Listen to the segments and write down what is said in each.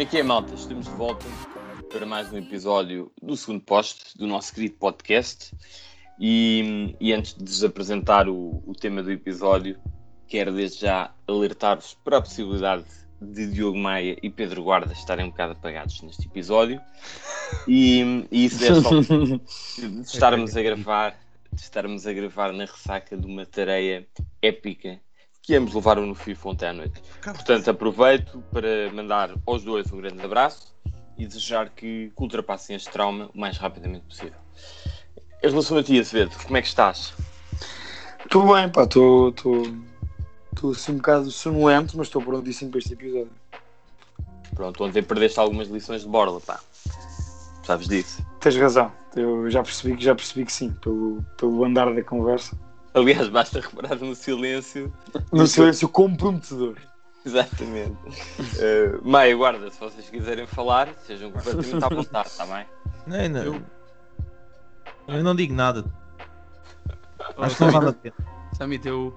Aqui é malta, estamos de volta para mais um episódio do segundo post do nosso querido podcast. E, e antes de vos apresentar o, o, tema do episódio, quero desde já alertar-vos para a possibilidade de Diogo Maia e Pedro Guarda estarem um bocado apagados neste episódio. E, e isso é só de estarmos a gravar, de estarmos a gravar na ressaca de uma tarefa épica que ambos levaram no FIFA ontem à noite. Portanto, aproveito para mandar aos dois um grande abraço e desejar que, que ultrapassem este trauma o mais rapidamente possível. Em relação a ti, Acevedo, como é que estás? Estou bem, pá, estou assim um bocado sonolento, mas estou prontíssimo para este episódio. Pronto, ontem perdeste algumas lições de borla, pá. Sabes disso? Tens razão, eu já percebi que já percebi que sim, pelo, pelo andar da conversa. Aliás, basta reparar no silêncio. No silêncio comprometedor. Exatamente. Uh, Maia, guarda, se vocês quiserem falar, sejam completamente à vontade, está bem? Não, não. Eu... eu não digo nada. Acho que não vale a pena. Samit, eu,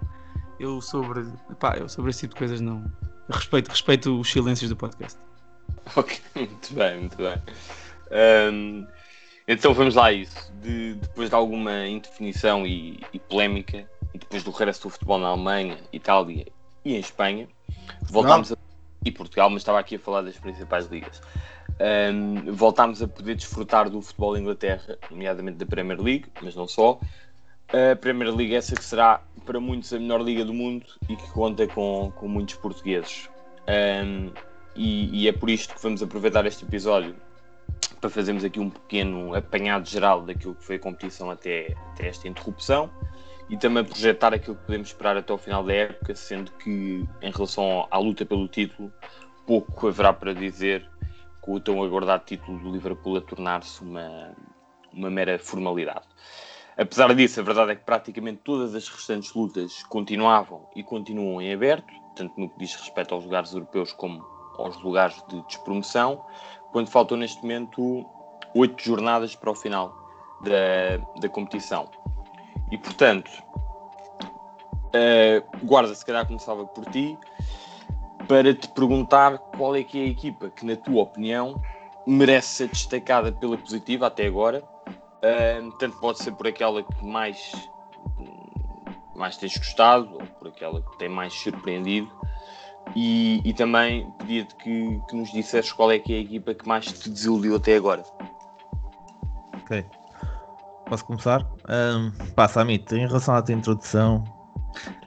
eu sobre. Pá, eu sobre esse tipo de coisas não. Eu respeito, respeito os silêncios do podcast. Ok, muito bem, muito bem. Um, então vamos lá a isso. De, depois de alguma indefinição e, e polémica, e depois do regresso do futebol na Alemanha, Itália e em Espanha, voltámos a, e Portugal, mas estava aqui a falar das principais ligas. Um, voltámos a poder desfrutar do futebol da Inglaterra, nomeadamente da Premier League, mas não só. A Premier League, essa que será para muitos a melhor liga do mundo e que conta com, com muitos portugueses. Um, e, e, é por isto que vamos aproveitar este episódio para fazermos aqui um pequeno apanhado geral daquilo que foi a competição até, até esta interrupção e também projetar aquilo que podemos esperar até o final da época, sendo que em relação à luta pelo título, pouco haverá para dizer com o tão aguardado título do Liverpool a tornar-se uma, uma mera formalidade. Apesar disso, a verdade é que praticamente todas as restantes lutas continuavam e continuam em aberto, tanto no que diz respeito aos lugares europeus como aos lugares de despromoção, quando faltam neste momento oito jornadas para o final da, da competição. E portanto, uh, Guarda, se calhar começava por ti, para te perguntar qual é que é a equipa que, na tua opinião, merece ser destacada pela positiva até agora. Uh, tanto pode ser por aquela que mais, mais tens gostado, ou por aquela que tem mais surpreendido, e, e também pedia-te que, que, nos dissesses qual é que é a equipa que mais te desiludiu até agora. Ok. Posso começar? Um, pá, Samit, em relação à tua introdução,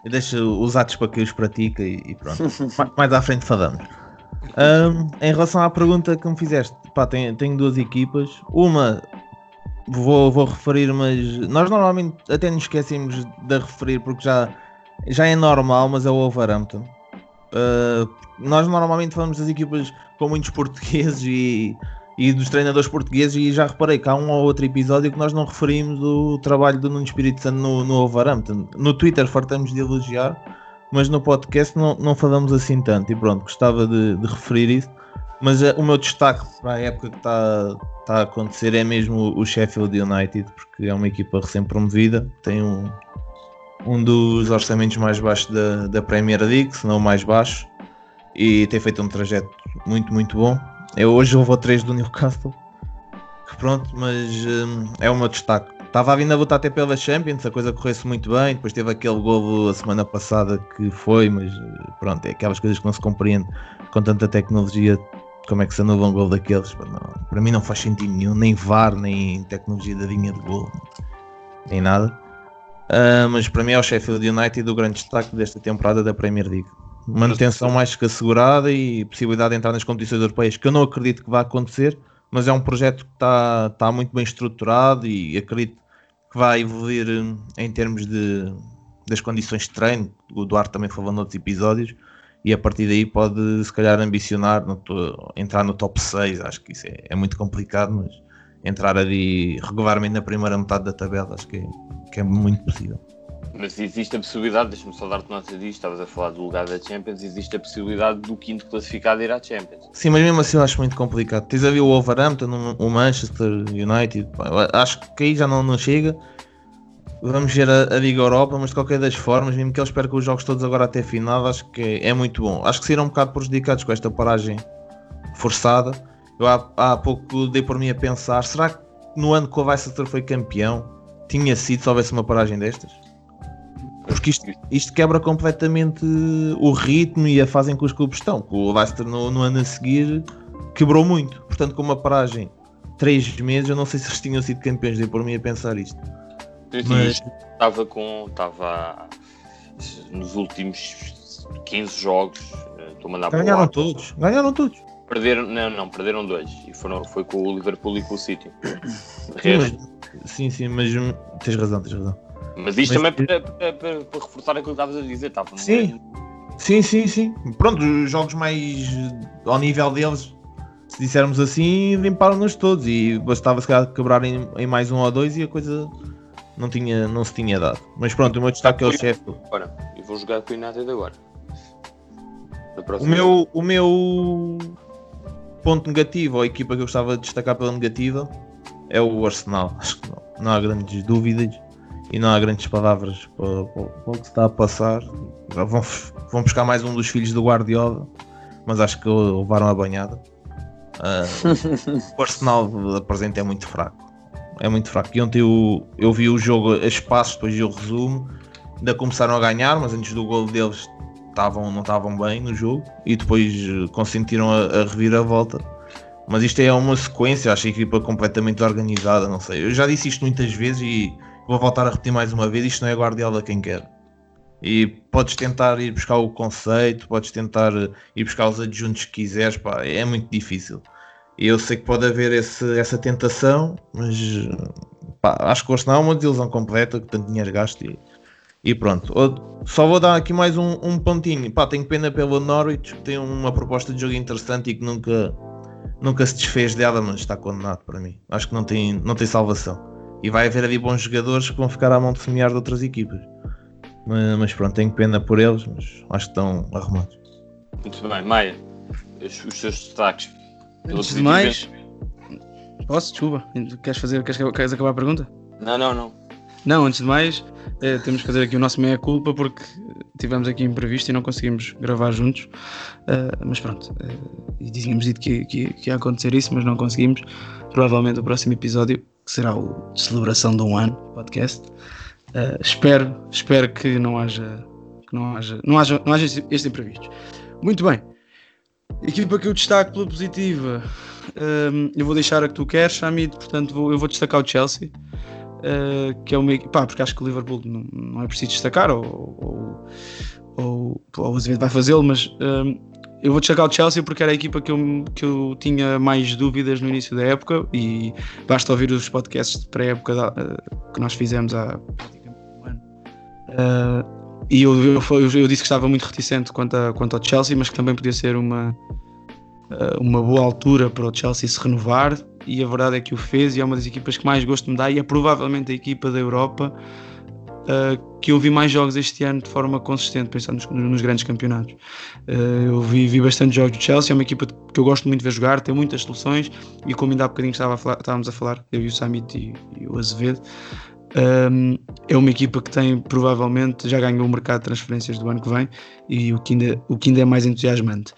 deixa os atos para que os pratica e, e pronto. mais à frente falamos. Um, em relação à pergunta que me fizeste, pá, tenho, tenho duas equipas. Uma vou, vou referir, mas nós normalmente até nos esquecemos de referir porque já, já é normal, mas é o Wolverhampton. Uh, nós normalmente falamos das equipas com muitos portugueses e, e dos treinadores portugueses e já reparei que há um ou outro episódio que nós não referimos o trabalho do Nuno Espírito Santo no, no Wolverhampton. No Twitter fartamos de elogiar, mas no podcast não, não falamos assim tanto e pronto, gostava de, de referir isso. Mas uh, o meu destaque para a época que está, está a acontecer é mesmo o Sheffield United, porque é uma equipa recém-promovida, tem um, um dos orçamentos mais baixos da, da Premier League, se não o mais baixo, e tem feito um trajeto muito, muito bom. Eu hoje vou 3 do Newcastle, pronto, mas hum, é o meu destaque. Estava a vir a lutar até pela Champions, a coisa corresse muito bem, depois teve aquele golo a semana passada que foi, mas pronto, é aquelas coisas que não se compreende com tanta tecnologia, como é que se anula um gol daqueles. Não, para mim não faz sentido nenhum, nem VAR, nem tecnologia da linha de gol, nem nada. Uh, mas para mim é o Sheffield United o grande destaque desta temporada da Premier League. Manutenção mais que assegurada e possibilidade de entrar nas competições europeias, que eu não acredito que vá acontecer, mas é um projeto que está, está muito bem estruturado e acredito que vai evoluir em termos de, das condições de treino. O Duarte também falou noutros episódios, e a partir daí pode se calhar ambicionar no, entrar no top 6. Acho que isso é, é muito complicado, mas entrar ali regularmente na primeira metade da tabela, acho que é, que é muito possível. Mas existe a possibilidade, deixa-me só dar-te nota disto, estavas a falar do lugar da Champions, existe a possibilidade do quinto classificado ir à Champions. Sim, mas mesmo assim eu acho muito complicado. Tens a ver o Wolverhampton, o Manchester United, acho que aí já não, não chega. Vamos ver a, a Liga Europa, mas de qualquer das formas, mesmo que eles percam os jogos todos agora até a final, acho que é, é muito bom. Acho que serão um bocado prejudicados com esta paragem forçada. Eu há, há pouco dei por mim a pensar, será que no ano que o Leicester foi campeão tinha sido se houvesse uma paragem destas? Porque isto, isto quebra completamente o ritmo e a fase em que os clubes estão. O Leicester no, no ano a seguir quebrou muito. Portanto, com uma paragem três meses, eu não sei se eles tinham sido campeões, dei por mim a pensar isto. Mas estava com. Estava nos últimos 15 jogos. eh, Estou a mandar Ganharam todos, ganharam todos. Perderam, não, não, perderam dois. E foram, foi com o Liverpool e com o City. De Sim, resto, mas, sim, sim, mas tens razão, tens razão. Mas isto Mas- também para, para, para, para reforçar aquilo que estavas a dizer, estava num Sim. Sim, sim, sim. Pronto, os jogos mais ao nível deles, se dissermos assim, limparam-nos todos e bastava se calhar quebrar em, em mais um ou dois e a coisa não, tinha, não se tinha dado. Mas pronto, o meu destaque é o Sheffield. Agora, eu vou jogar com o United agora. O meu, o meu ponto negativo, ou a equipa que eu gostava de destacar pela negativa, é o Arsenal. Acho que não, não há grandes dúvidas e não há grandes palavras para, para- para o que está a passar. Vão, vão buscar mais um dos filhos do Guardiola, mas acho que levaram a banhada. Ah, o Arsenal apresenta é muito fraco. É muito fraco. E ontem eu, eu vi o jogo a espaços, depois o resumo. Ainda começaram a ganhar, mas antes do gol deles estavam, não estavam bem no jogo e depois eh, consentiram a, a reviravolta. Mas isto é uma sequência, acho a equipa completamente organizada, não sei. Eu já disse isto muitas vezes e vou voltar a repetir mais uma vez, isto não é Guardiola quem quer. E podes tentar ir buscar o conceito, podes tentar ir buscar os adjuntos que quiseres, pá, é muito difícil. E eu sei que pode haver esse- essa tentação, mas pá, acho que o Arsenal é uma desilusão completa, que tanto dinheiro gasto e, e pronto. Só vou dar aqui mais um, um pontinho. Pá, tenho pena pelo Norwich, que tem uma proposta de jogo interessante e que nunca, nunca se desfez dela, mas está condenado para mim. Acho que não tem, não tem salvação. E vai haver ali bons jogadores que vão ficar à mão de semear de outras equipas. Mas, mas pronto, tenho pena por eles, mas acho que estão arrumados. Muito bem, Maia, os, os seus destaques. Antes de mais, posso? Desculpa. Queres, fazer, queres, queres acabar a pergunta? Não, não, não. Não, antes de mais, eh, temos que fazer aqui o nosso meia-culpa porque tivemos aqui imprevisto e não conseguimos gravar juntos. Eh, mas pronto, eh, e tínhamos dito que, que, que ia acontecer isso, mas não conseguimos. Provavelmente o próximo episódio, que será o de celebração de um ano podcast. eh, espero, espero que não haja, que não haja, não haja, não haja este- imprevisto. Muito bem. Equipa que eu destaco pela positiva, ehm, eu vou deixar a que tu queres, Hamid, portanto vou, eu vou destacar o Chelsea. Uh, que é uma equipa, porque acho que o Liverpool não, não é preciso destacar, ou, ou, ou, o Azevedo vai fazê-lo, mas um, eu vou destacar o Chelsea porque era a equipa que eu, que eu tinha mais dúvidas no início da época e basta ouvir os podcasts de pré-época uh, que nós fizemos há praticamente um ano. Uh, e eu, eu, eu, disse que estava muito reticente quanto, a, quanto ao Chelsea, mas que também podia ser uma, uma boa altura para o Chelsea se renovar e a verdade é que o fez e é uma das equipas que mais gosto me dá e é provavelmente a equipa da Europa uh, que eu vi mais jogos este ano de forma consistente, pensando nos, nos grandes campeonatos. Uh, eu vi, vi bastante jogos do Chelsea, é uma equipa que eu gosto muito de ver jogar, tem muitas soluções e como ainda há bocadinho estava a falar- estávamos a falar, eu e o Samit e, e o Azevedo, um, é uma equipa que tem provavelmente já ganhou o mercado de transferências do ano que vem e o que ainda, o que ainda é mais entusiasmante.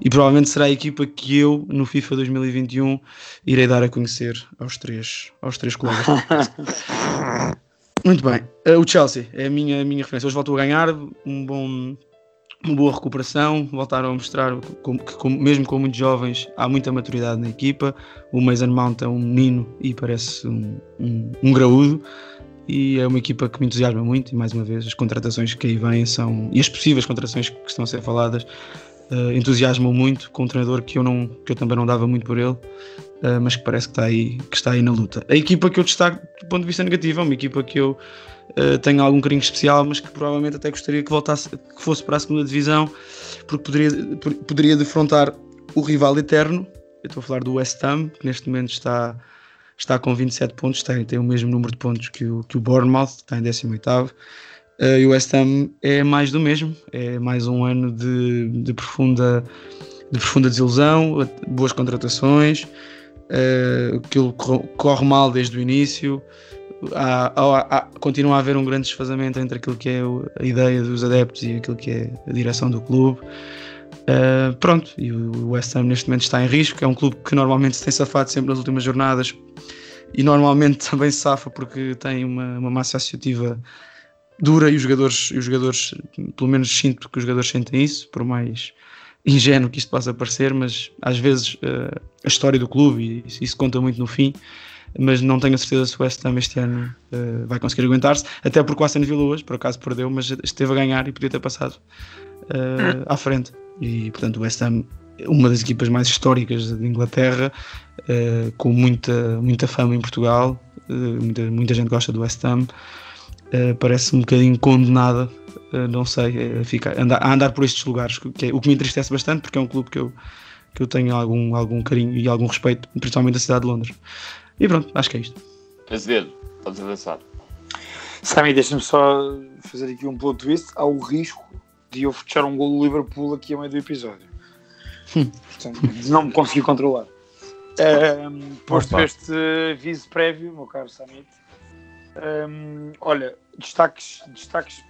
E provavelmente será a equipa que eu, no FIFA 2021, irei dar a conhecer aos três, aos três colegas. Muito bem, Uh, o Chelsea é a minha, a minha referência. Hoje voltou a ganhar, um bom, uma boa recuperação, voltaram a mostrar que, com- mesmo com muitos jovens, há muita maturidade na equipa. O Mason Mount é um menino e parece um, um, um graúdo. E é uma equipa que me entusiasma muito. E mais uma vez, as contratações que aí vêm são. e as possíveis contratações que estão a ser faladas uh, entusiasmam muito. Com um treinador que eu, não, que eu também não dava muito por ele, uh, mas que parece que está, aí, que está aí na luta. A equipa que eu destaco do ponto de vista negativo é uma equipa que eu Uh, tenho algum carinho especial, mas que provavelmente até gostaria que voltasse, que fosse para a segunda divisão, porque poderia, poderia defrontar o rival eterno. Eu estou a falar do West Ham, que neste momento está, está com 27 pontos, tem, tem o mesmo número de pontos que o, que o Bournemouth, está em 18. Uh, e o West Ham é mais do mesmo, é mais um ano de, de profunda, de profunda desilusão, boas contratações, uh, aquilo corre, mal desde o início há, há, há, continua a haver um grande desfazamento entre aquilo que é a ideia dos adeptos e aquilo que é a direção do clube. Uh, pronto, e o West Ham neste momento está em risco. É um clube que normalmente se tem safado sempre nas últimas jornadas e normalmente também se safa porque tem uma, uma massa associativa dura e os jogadores, e os jogadores, pelo menos sinto que os jogadores sentem isso, por mais ingênuo que isto possa parecer, mas às vezes uh, a história do clube, e isso conta muito no fim, mas não tenho a certeza se o West Ham este ano uh, vai conseguir aguentar-se, até porque o Aston Villa hoje, por acaso perdeu, mas esteve a ganhar e podia ter passado uh, à frente. E portanto o West Ham uma das equipas mais históricas de Inglaterra, uh, com muita, muita fama em Portugal, muita, muita gente gosta do West Ham, parece um bocadinho condenada, não sei, a, ficar, a, andar, a andar por estes lugares, que é, o que me entristece bastante, porque é um clube que eu, que eu tenho algum, algum carinho e algum respeito, principalmente da cidade de Londres. E pronto, acho que é isto. Azevedo, podes avançar. Sami, deixa-me só fazer aqui um plot twist. Há o risco de eu fechar um gol do Liverpool aqui a meio do episódio. Hum. Portanto, não me conseguir controlar. Um, posto Opa. este aviso prévio, meu caro Samit. Um, olha, destaques, destaques,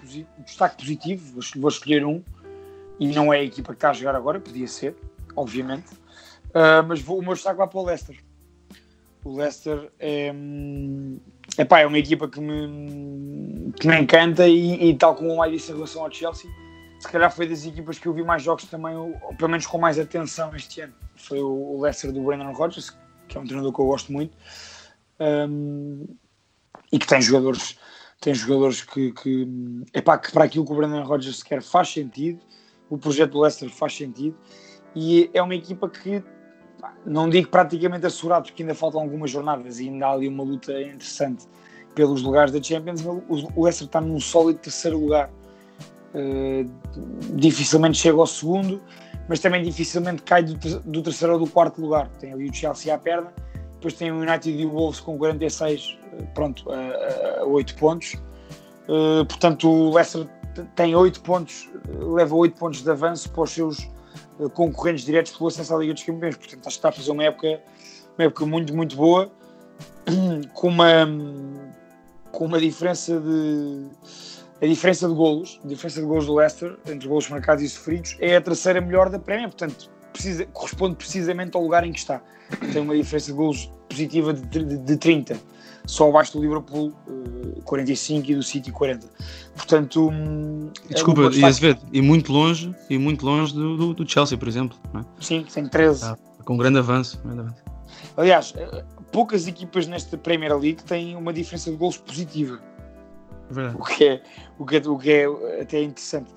destaque positivo, vou escolher um, e não é a equipa que está a jogar agora, podia ser, obviamente, uh, mas vou, o meu destaque vai para o Leicester. O Leicester é, epá, é uma equipa que me, que me encanta e, e tal como o Mai disse em relação ao Chelsea, se calhar foi das equipas que eu vi mais jogos também, ou, pelo menos com mais atenção este ano. Foi o, Leicester do Brendan Rodgers, que é um treinador que eu gosto muito, um, e que tem jogadores, tem jogadores que, que, epá, que para aquilo que o Brendan Rodgers quer faz sentido, o projeto do Leicester faz sentido, e é uma equipa que não digo praticamente assegurado, porque ainda faltam algumas jornadas e ainda há ali uma luta interessante pelos lugares da Champions. O Leicester está num sólido terceiro lugar. Uh, dificilmente chega ao segundo, mas também dificilmente cai do, do, terceiro ou do quarto lugar. Tem ali o Chelsea à perna, depois tem o United e o Wolves com 46, eh, pronto, a, a 8 pontos. Uh, portanto, o Leicester tem 8 pontos, leva 8 pontos de avanço para os seus eh, concorrentes diretos pelo acesso à Liga dos Campeões. Portanto, acho que está a fazer uma época, uma época muito, muito boa, com uma, com uma diferença de. A diferença de golos, a diferença de golos do Leicester, entre golos marcados e sofridos, é a terceira melhor da Prémia, portanto, precisa, corresponde precisamente ao lugar em que está. Tem uma diferença de golos positiva de, de, de 30 só abaixo do Liverpool uh, eh, 45 e do City 40. Portanto, um, desculpa, é e Azevedo, e muito longe, e muito longe do, do, do Chelsea, por exemplo. É? Sim, tem 13. Ah, com um grande avanço, grande avanço. Aliás, eh, poucas equipas nesta Premier League têm uma diferença de gols positiva. Verdade. O que, é, o, que é, o que é até interessante.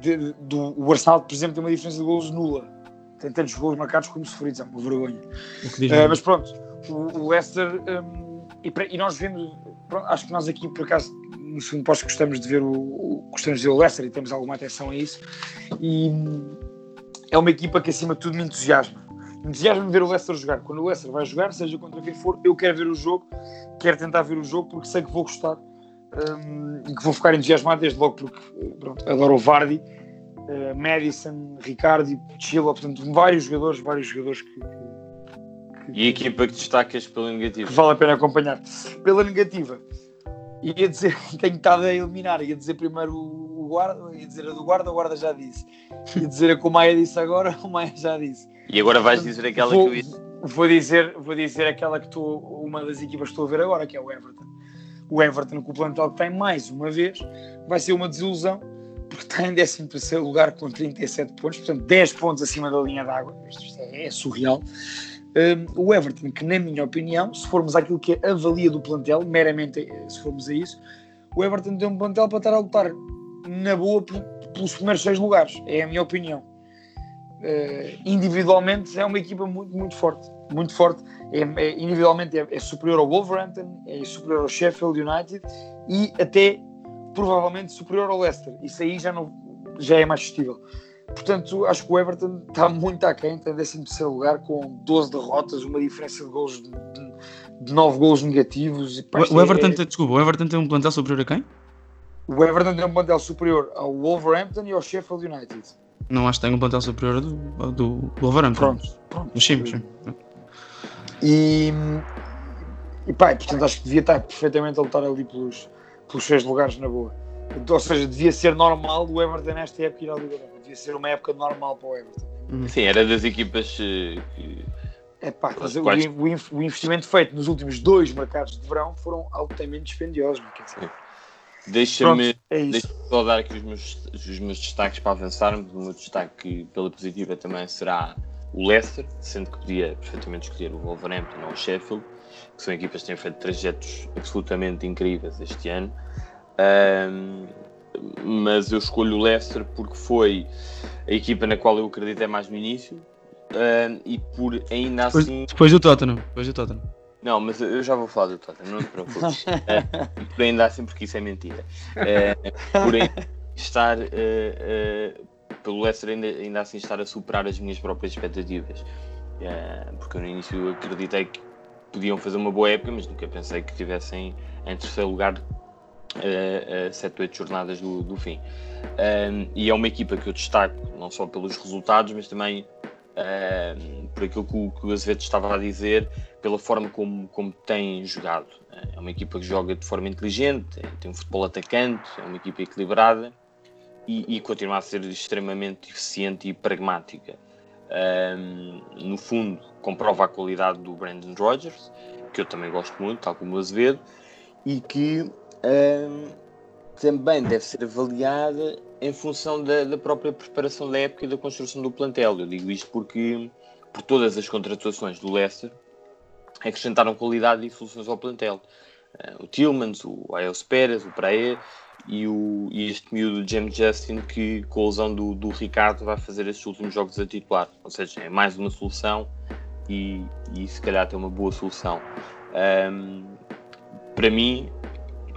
De, do, o Arsenal, por exemplo, tem uma diferença de gols nula. Tem tantos gols marcados como sofridos, é uma vergonha. Uh, mas pronto, o, o Leicester um, e, e, nós vemos, acho que nós aqui por acaso no segundo posto gostamos de ver o, o, gostamos de ver o Leicester e temos alguma atenção a isso e é uma equipa que acima de tudo me entusiasma me entusiasma ver o Leicester jogar quando o Leicester vai jogar, seja contra quem for eu quero ver o jogo, quero tentar ver o jogo porque sei que vou gostar um, e que vou ficar entusiasmado desde logo porque pronto, adoro o Vardy uh, Madison, Ricardo, Chilo portanto vários jogadores, vários jogadores que, que e a equipa que destacas pela negativa? Vale a pena acompanhar. Pela negativa, ia dizer, tenho estado a eliminar, ia dizer primeiro o guarda, ia dizer a do guarda, o guarda já disse. Ia dizer a que o Maia disse agora, o Maia já disse. E agora vais dizer aquela vou, que eu ia... Vou dizer, vou dizer aquela que estou, uma das equipas que estou a ver agora, que é o Everton. O Everton, com o plantel tem mais uma vez, vai ser uma desilusão, porque está em 13 lugar com 37 pontos, portanto 10 pontos acima da linha d'água. Isto é, é surreal. Um, o Everton, que na minha opinião, se formos àquilo que é a do plantel, meramente eh, se formos a isso, o Everton tem um plantel para estar a lutar na boa pelos primeiros seis lugares, é a minha opinião. Uh, individualmente é uma equipa muito, muito forte, muito forte. É, é, individualmente é, é, superior ao Wolverhampton, é superior ao Sheffield United e até provavelmente superior ao Leicester. Isso aí já, não, já é mais festível. Portanto, acho que o Everton está muito aquém, tem 13 lugar com 12 derrotas, uma diferença de gols de, de 9 gols negativos. Pá, o, Everton, é... tem, desculpa, o Everton tem um plantel superior a quem? O Everton tem um plantel superior ao Wolverhampton e ao Sheffield United. Não acho que tem um plantel superior ao do, do Wolverhampton. Pronto, pronto. Sim, sim. E, e pá, portanto acho que devia estar perfeitamente a lutar ali pelos, pelos seis lugares na boa. Ou seja, devia ser normal o Everton nesta época ir à Liga devia ser uma época normal para o Everton. Sim, era das equipas uh, que. É pá, o, o, investimento feito nos últimos dois mercados de verão foram altamente dispendiosos. Deixa-me é deixa só dar aqui os meus, os meus destaques para avançarmos. O meu destaque pela positiva também será o Leicester, sendo que podia perfeitamente escolher o Wolverhampton ou o Sheffield, que são equipas que têm feito trajetos absolutamente incríveis este ano. Um, mas eu escolho o Leicester porque foi a equipa na qual eu acreditei mais no início uh, e por ainda depois, assim. Depois do Tottenham. Depois do Tottenham. Não, mas eu já vou falar do Tottenham, não te preocupes. uh, por ainda assim, porque isso é mentira. Uh, por estar. Uh, pelo Leicester ainda, ainda assim estar a superar as minhas próprias expectativas. porque eu no início acreditei que podiam fazer uma boa época, mas nunca pensei que estivessem em terceiro lugar a, a 7 8 jornadas do, do fim. Um, e é uma equipa que eu destaco não só pelos resultados, mas também um, por aquilo que o, que o Azevedo estava a dizer, pela forma como, como tem jogado. É uma equipa que joga de forma inteligente, tem um futebol atacante, é uma equipa equilibrada e, e continua a ser extremamente eficiente e pragmática. Um, no fundo, comprova a qualidade do Brandon Rodgers, que eu também gosto muito, tal como o Azevedo, e que um, também deve ser avaliada em função da, da, própria preparação da época e da construção do plantel. Eu digo isto porque, por todas as contratações do Leicester, acrescentaram qualidade e soluções ao plantel. Uh, o Tillmans, o Aels Pérez, o Praia e, o, e este miúdo James Justin que com a lesão do, do Ricardo vai fazer estes últimos jogos a titular. Ou seja, é mais uma solução e, e se calhar tem uma boa solução. Um, para mim,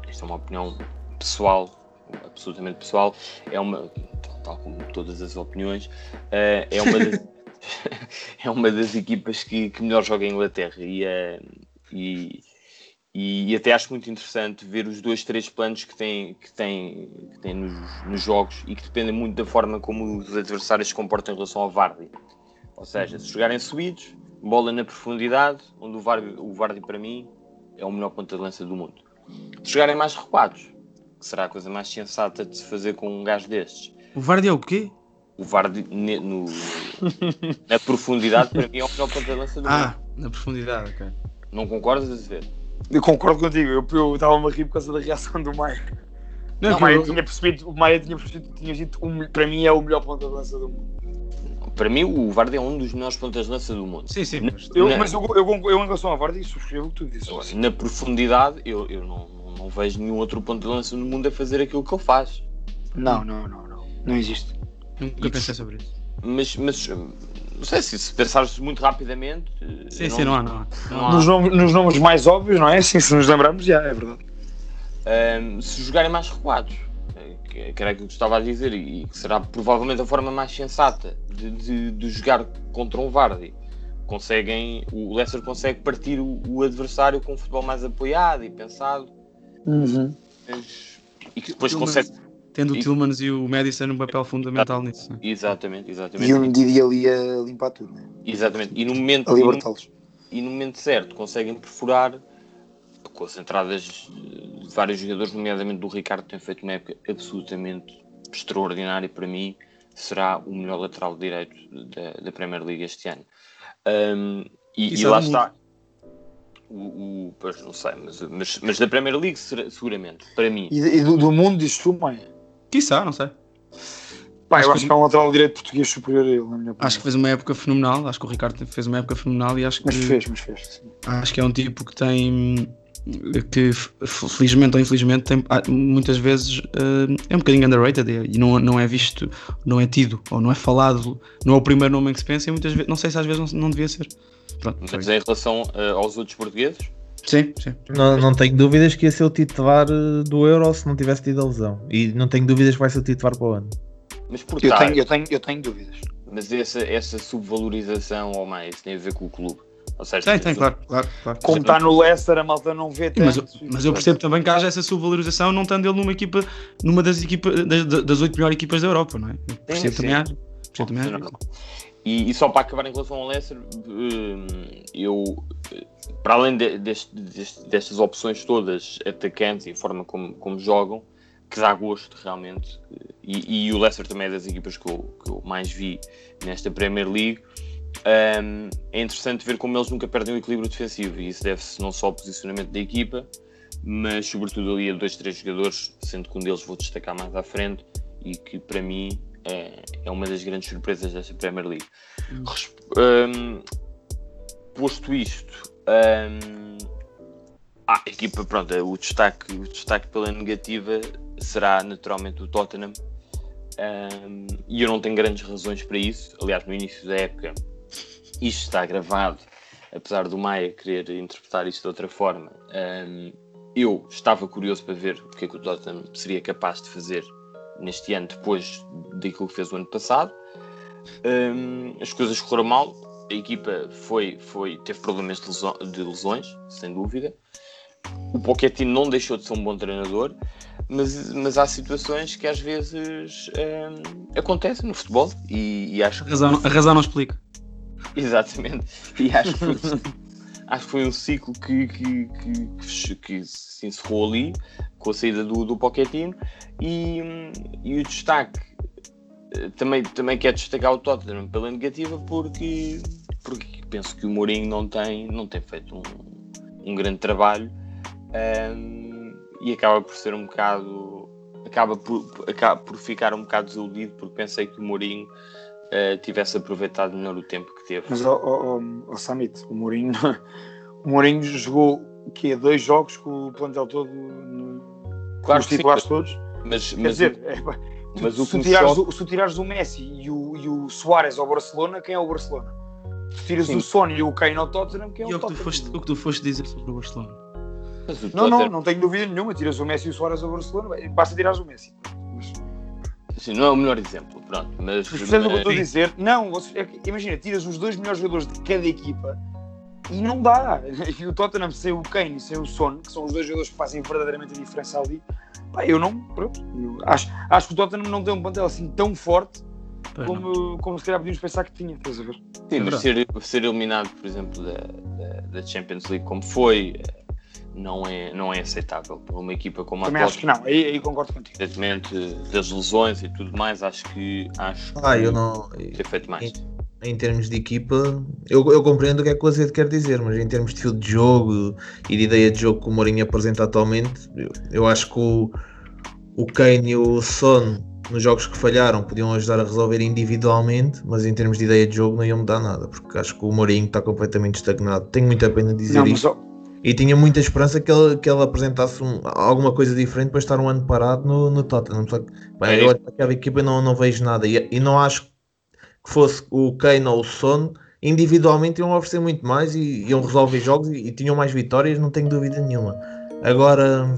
isto é uma opinião pessoal, absolutamente pessoal, é uma, tal como todas as opiniões, uh, é, uma das, é uma das equipas que, que melhor joga em Inglaterra e, uh, e, e, até acho muito interessante ver os dois, três planos que tem, que tem, que tem nos, nos jogos e que dependem muito da forma como os adversários se comportam em relação ao Vardy. Ou seja, se jogarem subidos, bola na profundidade, onde o Vardy, o Vardy para mim é o melhor ponta de lança do mundo. Se jogarem mais recuados, que será a coisa mais sensata de se fazer com um gajo destes. O Vardy é o quê? O Vardy ne, no, na profundidade para mim é o melhor ponta de lança do ah, mundo. Ah, na profundidade, ok. Não concordas a ver? Eu concordo contigo, eu estava-me a rir por causa da reação do Maia. Não, o Maia eu... tinha percebido, o Maia tinha percebido, tinha dito, um, para mim é o melhor ponta de lança do mundo. Para mim, o Vardy é um dos melhores pontas de lança do mundo. Sim, sim. Mas eu, mas eu, eu, eu, em relação ao Vardy, subscrevo o que tu dizes. Na profundidade, eu, eu não, não vejo nenhum outro ponto de lança no mundo a fazer aquilo que ele faz. Não, não, não, não. Não existe. Nunca e pensei sobre isso. Mas, mas não sei se, se pensares muito rapidamente. Sim, não, sim, não há, não há. Não há. Nos, nomes, nos nomes mais óbvios, não é? Sim, se nos lembrarmos, já é verdade. Um, se jogarem mais recuados, que, que era aquilo que estava a dizer, e que será provavelmente a forma mais sensata de, de, de jogar contra um Vardy. Conseguem, o Leicester consegue partir o, o adversário com um futebol mais apoiado e pensado Uhum. E que depois consegue. Tendo o Tillmans e o Madison um papel fundamental nisso. Né? Exatamente, exatamente. E um Didi ali a limpar tudo, né? Exatamente. E no momento, a libertá-los. E no momento certo conseguem perfurar com as entradas de vários jogadores, nomeadamente do Ricardo, que tem feito uma época absolutamente extraordinária para mim. Será o melhor lateral direito da, da Premier League este ano. Um, e, e lá está o, o pois não sei, mas, mas, mas da Premier League seguramente, para mim. E, e do, do, mundo diz tu, mãe? Quizá, não sei. Pá, eu acho que é um lateral direito português superior a ele, na minha opinião. Acho que fez uma época fenomenal, acho que o Ricardo fez uma época fenomenal e acho que. Mas fez, mas fez. Sim. Acho que é um tipo que tem. que felizmente ou infelizmente tem, muitas vezes uh, é um bocadinho underrated e não, não é visto, não é tido ou não é falado, não é o primeiro nome em que se pensa e muitas vezes, não sei se às vezes não, não devia ser. Pronto, Mas em relação uh, aos outros portugueses? Sim, sim. Não, não tenho dúvidas que ia ser o titular eh, do Euro se não tivesse tido a lesão. E não tenho dúvidas que vai ser o titular para o ano. Mas por eu, tenho, eu, tenho, eu tenho dúvidas. Mas essa, essa subvalorização ou mais tem a ver com o clube. Ou seja, tem, tem, claro, claro, claro. Como está no Leicester, a malta não vê tanto. Mas, mas eu percebo também que haja essa subvalorização não estando ele numa equipa, numa das equipas das, oito melhores equipas da Europa, não é? Eu percebo sim, também haja. Percebo também haja. E, e, só para acabar em relação ao Leicester, hum, eu, para além de, deste, deste, destas opções todas, atacantes e a forma como, como jogam, que dá gosto realmente. E, e, o Leicester também é das equipas que eu, que eu mais vi nesta Premier League. Um, é interessante ver como eles nunca perdem o equilíbrio defensivo e isso deve-se não só ao posicionamento da equipa, mas sobretudo ali a dois, três jogadores, sendo que um deles vou destacar mais à frente e que para mim é, é uma das grandes surpresas desta Premier League. Um, posto isto, um, a equipa, pronto, o destaque, o destaque pela negativa será naturalmente o Tottenham. Um, e eu não tenho grandes razões para isso. Aliás, no início da época, isto está gravado, apesar do Maia querer interpretar isto de outra forma. Um, eu estava curioso para ver o que é que o Tottenham seria capaz de fazer neste ano, depois daquilo que fez o ano passado. Um, as coisas correram mal, a equipa foi, foi, teve problemas de, lesões, sem dúvida. O Pochettino não deixou de ser um bom treinador, mas, mas há situações que às vezes um, acontecem no futebol e, e acho a razão, a razão não explica. Exatamente, e acho que foi, acho que foi um ciclo que, que, que, que, se encerrou ali com a saída do, do Pochettino. E, e o destaque eh, também, também quero destacar o Tottenham pela negativa porque, porque penso que o Mourinho não tem, não tem feito um, um grande trabalho. Um, e acaba por ser um bocado acaba por, acaba por ficar um bocado desiludido porque pensei que o Mourinho uh, tivesse aproveitado melhor o tempo que teve. Mas, oh, oh, oh, Samit, o Mourinho, o Mourinho jogou que dois jogos com o plantel todo no, claro os titulares todos. Mas, Quer mas, dizer, é, mas tu, o se, tirares, o, se tirares o Messi e o, e o Soares ao Barcelona, quem é o Barcelona? Se tiras sim. o Sony e o Kane ao Tottenham, quem é o, o Tottenham? Foste, o que tu foste dizer sobre o Barcelona? não, não, não tenho dúvida nenhuma. Tiras o Messi e o Soares ao Barcelona, basta tirar o Messi. Sim, não é o melhor exemplo, pronto. Mas, mas percebes o que eu estou a dizer? Não, é imagina, tiras os dois melhores jogadores de cada equipa e não dá. E o Tottenham sem o Kane e sem o Son, que são os dois jogadores que fazem verdadeiramente a diferença ali, pá, eu não. Pronto, acho, acho que o Tottenham não tem um plantel assim tão forte como, como se calhar podíamos pensar que tinha, estás a ver? Sim, é mas ser, ser eliminado, por exemplo, da, da, da Champions League como foi, não é, não é aceitável para uma equipa como Também a Também acho que não, aí, aí concordo contigo. Independentemente das lesões e tudo mais, acho que acho ah, eu não ter feito mais. Em, em, termos de equipa, eu, eu compreendo o que é que o Azevedo quer dizer, mas em termos de fio de jogo e de ideia de jogo que o Mourinho apresenta atualmente, eu, eu acho que o, o Kane e o Son nos jogos que falharam podiam ajudar a resolver individualmente, mas em termos de ideia de jogo não iam mudar nada, porque acho que o Mourinho está completamente estagnado. Tenho muita pena de dizer não, isto. E tinha muita esperança que ele, que ele apresentasse um, alguma coisa diferente para estar um ano parado no, no Tottenham. Só que, bem, é eu aquela equipa não, não vejo nada e, e não acho que fosse o Kane ou o Son individualmente iam oferecer muito mais e iam resolver jogos e, e, tinham mais vitórias, não tenho dúvida nenhuma. Agora,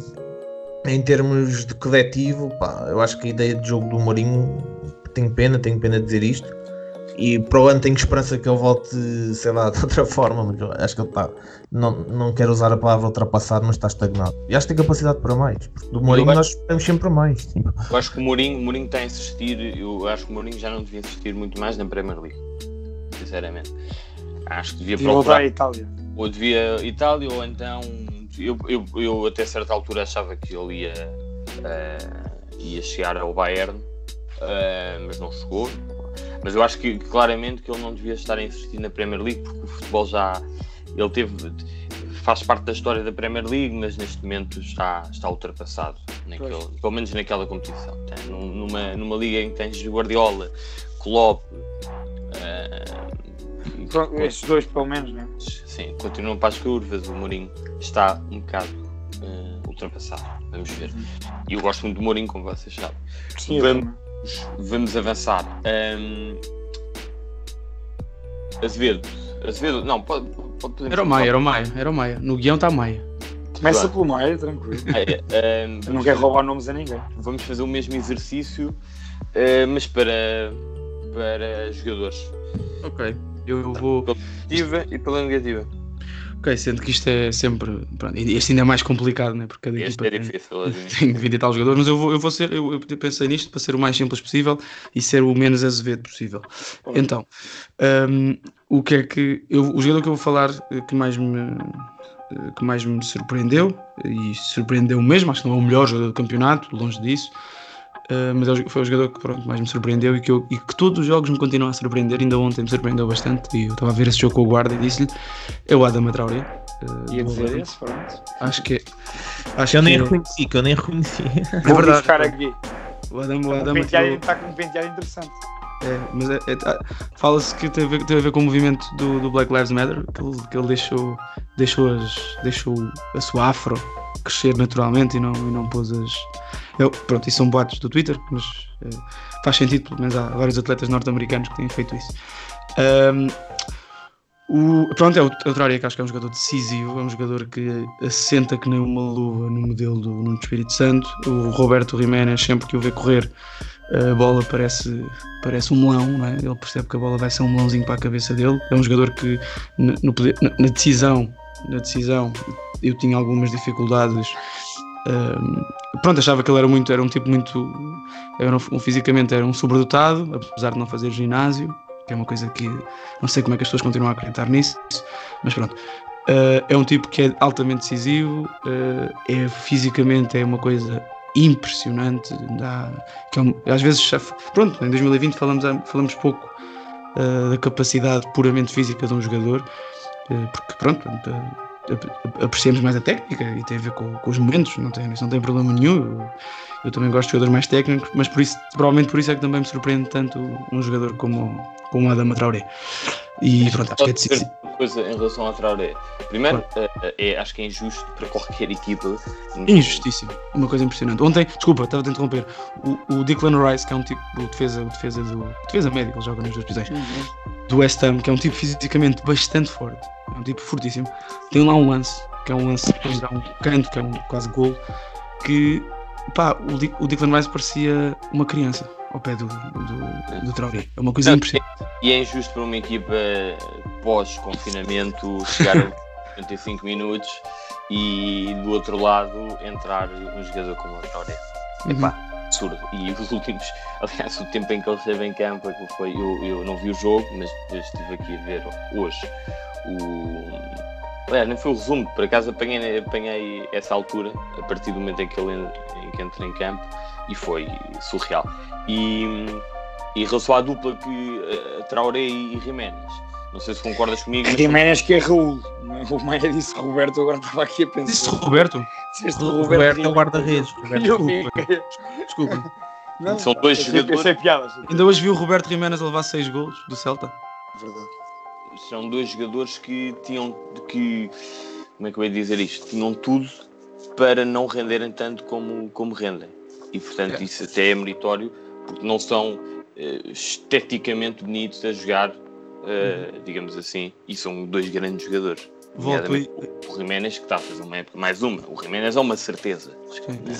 em termos de coletivo, pá, eu acho que a ideia de jogo do Mourinho tenho pena, tenho pena de dizer isto, e para o ano tenho esperança que ele volte, sei lá, de outra forma, mas acho que ele está. Não, não quero usar a palavra ultrapassado, mas está estagnado. E acho que tem capacidade para mais. Porque do Mourinho acho, nós esperamos sempre mais. Tipo. Eu acho que o Mourinho, o Mourinho está a insistir, eu acho que o Mourinho já não devia insistir muito mais na Premier League. Sinceramente. Acho que devia devia procurar. voltar à Itália. Ou devia Itália, ou então. Eu, eu, eu até certa altura achava que ele ia, uh, ia chegar ao Bayern, uh, mas não chegou mas eu acho que claramente que ele não devia estar a insistir na Premier League porque o futebol já ele teve faz parte da história da Premier League, mas neste momento está, está ultrapassado, naquele, pelo menos naquela competição. Tem, numa, numa liga em que tens Guardiola, Klopp, uh, esses dois pelo menos, né? Sim, continuam para as curvas, o Mourinho está um bocado uh, ultrapassado. Vamos ver. E eu gosto muito do Mourinho, como vocês sabem. Sim, vamos, Vamos avançar. Um... Azevedo. Azevedo, não, pode, pode Era o Maia, era o Maia, era o Maia. No guião está Maia. Começa pelo Maia, tranquilo. É, um, Eu não quero roubar nomes a ninguém. Vamos fazer o mesmo exercício, uh, mas para, para jogadores. Ok. Eu vou. Pela positiva e pela negativa. Ok, sendo que isto é sempre. Pronto, este ainda é mais complicado, né? Porque cada este equipa é difícil, tem, tem 20 e tal jogadores, mas eu vou, eu vou ser. Eu, eu pensei nisto para ser o mais simples possível e ser o menos azevedo possível. Então, um, o que é que. Eu, o jogador que eu vou falar eh, que mais me uh, que mais me surpreendeu, e surpreendeu mesmo, acho que não é o melhor jogador do campeonato, longe disso, uh, mas é foi o jogador que pronto, mais me surpreendeu e que, eu, e que todos os jogos me continuam a surpreender, ainda ontem me surpreendeu bastante, e eu estava a ver esse jogo com o guarda e disse-lhe, é o Adama Traoré. Uh, Ia dizer esse, pronto. Acho que Acho eu nem que... reconheci, que eu nem reconheci. É verdade. Vou aqui. O Adama, o Adama está com um penteado interessante. É, mas é, é, tá, fala-se que tem a, ver, com o movimento do, do Black Lives Matter, que ele, que ele deixou, deixou, as, deixou a sua afro crescer naturalmente e não, e não pôs as. Eu, pronto, isso são boatos do Twitter, mas é, faz sentido, pelo menos há vários atletas norte-americanos que têm feito isso. Um, o, pronto, é o, é que acho que é um jogador decisivo, é um jogador que assenta que nem uma luva no modelo do Nuno Espírito Santo. O Roberto Jiménez, sempre que o vê correr, a bola parece, parece um melão, é? ele percebe que a bola vai ser um melãozinho para a cabeça dele. É um jogador que no, na, na, decisão, na decisão eu tinha algumas dificuldades. Um, pronto, achava que ele era muito, era um tipo muito, era um, fisicamente era um sobredotado, apesar de não fazer ginásio, que é uma coisa que não sei como é que as pessoas continuam a acreditar nisso, mas pronto. Uh, é um tipo que é altamente decisivo, uh, é fisicamente é uma coisa impressionante. Dá, que é um, às vezes, pronto, em 2020 falamos, falamos pouco uh, da capacidade puramente física de um jogador, uh, porque pronto, apreciamos mais a técnica e tem a ver com, com os momentos, não tem, isso não tem problema nenhum. Eu, também gosto de jogadores mais técnicos, mas por isso, provavelmente por isso é que também me surpreende tanto um jogador como, como o Adama Traoré. E pronto, acho que é decisivo coisa em relação ao Traoré. Primeiro, claro. uh, é, acho que é injusto para qualquer equipa. Injustíssimo. Uma coisa impressionante. Ontem, desculpa, estava a interromper. O, o Declan Rice, que é um tipo, o defesa, o defesa do. Defesa médio, ele joga nas duas posições. Uhum. Do West Ham, que é um tipo fisicamente bastante forte. É um tipo fortíssimo. Tem lá um lance, que é um lance que dá um canto, que é um quase gol. Que, pá, o, o Declan Rice parecia uma criança ao pé do, do, do Traoré. É uma coisa impressionante. E é injusto para uma equipa pós-confinamento chegar a 45 minutos e do outro lado entrar um jogador como o Traoré. Uhum. Epá, absurdo. E os últimos, aliás, o tempo em que ele esteve em campo é foi, eu, eu não vi o jogo, mas depois estive aqui a ver hoje o. Aliás, nem foi o resumo, por acaso apanhei, apanhei essa altura, a partir do momento em que ele em que entra em campo, e foi surreal. E, e em relação à dupla que uh, Traoré e Jiménez, não sei se concordas comigo. Jiménez que é Raul, o Maia disse Roberto, agora estava aqui a pensar. Disse Roberto? Disse Roberto, Roberto é o guarda-redes. Desculpa. Desculpa. Não, São dois jogadores. Piadas. Ainda hoje vi o Roberto Jiménez a levar 6 golos do Celta. Verdade. São dois jogadores que tinham que. Como é que eu ia dizer isto? Tinham tudo para não renderem tanto como, como rendem. E portanto é. isso até é meritório porque não são uh, esteticamente bonitos a jogar, uh, uhum. digamos assim, e são dois grandes jogadores. Volto e... O Jiménez que está a fazer uma época, mais uma. O Jiménez é uma certeza. Né,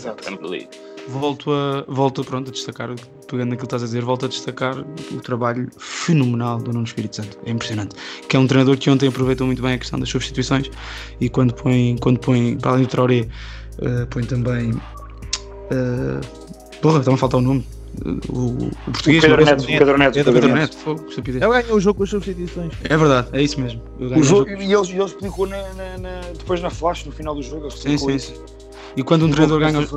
volto a, volto pronto, a destacar, pegando naquilo que estás a dizer, volto a destacar o trabalho fenomenal do Nuno Espírito Santo. É impressionante. Que é um treinador que ontem aproveitou muito bem a questão das substituições e quando põe, quando põe para além do Traoré, uh, põe também. Uh, porra, está-me a faltar o nome o, o português. O Pedro Neto, o Pedro Neto. É Pedro Neto, fogo, estupidez. Ele ganhou o jogo com as substituições. É verdade, é isso mesmo. O jogo, e ele, ele explicou na, na, na, depois na flash, no final do jogo. Sim, sim, sim. E quando um treinador ganha.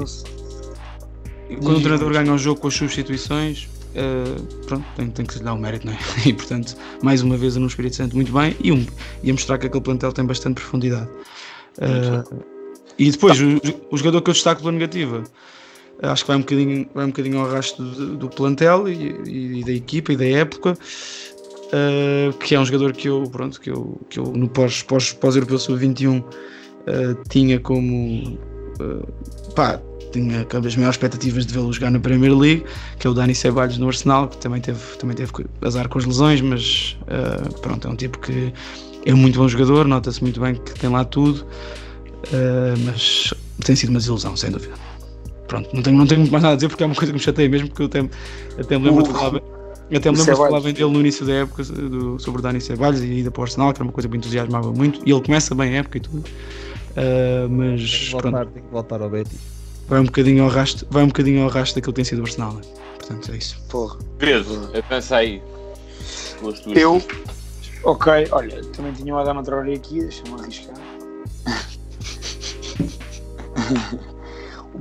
Quando um treinador ganha um jogo com as substituições, uh, pronto, tem, tem que lhe dar o mérito, não é? E portanto, mais uma vez no Espírito Santo, muito bem, e, um, e a mostrar que aquele plantel tem bastante profundidade. Uh, e depois, o, o jogador que eu destaco pela negativa acho que vai um bocadinho, vai um bocadinho ao rastro do, do plantel e, e, da equipa e da época. Uh, que é um jogador que eu, pronto, que eu, que eu no pós, pós, pós Europeu Sub-21 uh, tinha como pá, tinha as maiores expectativas de vê-lo jogar na Premier League, que é o Dani Ceballos no Arsenal, que também teve, também teve azar com as lesões, mas pronto, é um tipo que é muito bom jogador, nota-se muito bem que tem lá tudo, mas tem sido uma desilusão, sem dúvida pronto, não tenho, não tenho mais nada a dizer porque é uma coisa que me chateia mesmo, porque eu até, até me lembro de falar, até me lembro de falar bem dele no início da época do, sobre o Dani Ceballos e da para o Arsenal, que era uma coisa que me entusiasmava muito, e ele começa bem a época e tudo. Uh, mas tem que, voltar, tem que voltar ao Betty. Vai um bocadinho ao rastro, vai um bocadinho ao rastro daquilo que tem sido o Arsenal, né? portanto é isso. Porra. Pedro, pensa aí. Eu, ok, olha, também tinha o Adama Traoré aqui, deixa-me arriscar.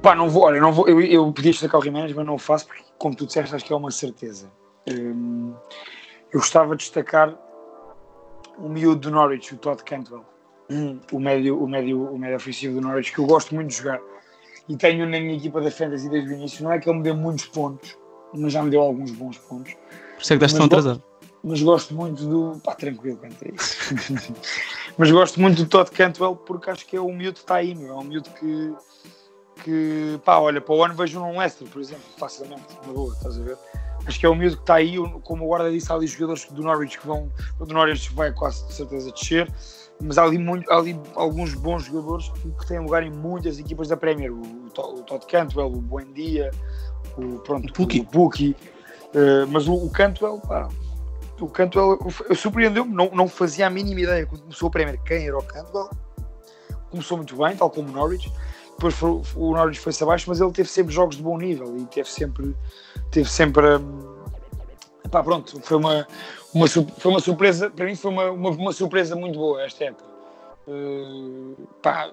Pá, não vou, olha, não vou, eu, eu podia destacar o Jiménez, mas não o faço porque, como tu disseste, acho que é uma certeza. Hum, eu gostava de destacar o miúdo do Norwich, o Todd Cantwell, hum, o médio, o médio, o médio ofensivo do Norwich, que eu gosto muito de jogar e tenho na minha equipa da Fantasy desde o início. Não é que ele me dê muitos pontos, mas já me deu alguns bons pontos. Por isso é que estás tão atrasado. Mas gosto muito do. pá, tranquilo quanto é isso. mas gosto muito do Todd Cantwell porque acho que é o miúdo que está aí, meu. É um miúdo que. que pá, olha, para o ano vejo um Leicester, por exemplo, facilmente, na boa, estás a ver? Acho que é o miúdo que está aí, como o guarda disse, há ali jogadores do Norwich que vão. O do Norwich vai quase de certeza descer, mas há ali, muito, há ali alguns bons jogadores que, que, têm lugar em muitas equipas da Premier. O, o, o Todd Cantwell, o Buendia, o, pronto, o Puki. O Puki. Uh, mas o, o Cantwell, pá, o Cantwell surpreendeu-me, não, não fazia a mínima ideia quando começou a Premier quem era o Cantwell. Começou muito bem, tal como o Norwich. Depois foi, o Norwich foi-se abaixo, mas ele teve sempre jogos de bom nível e teve sempre. Teve sempre um, pá, pronto, foi uma, uma, foi uma surpresa, para mim foi uma, uma, uma surpresa muito boa esta época. Uh, pá,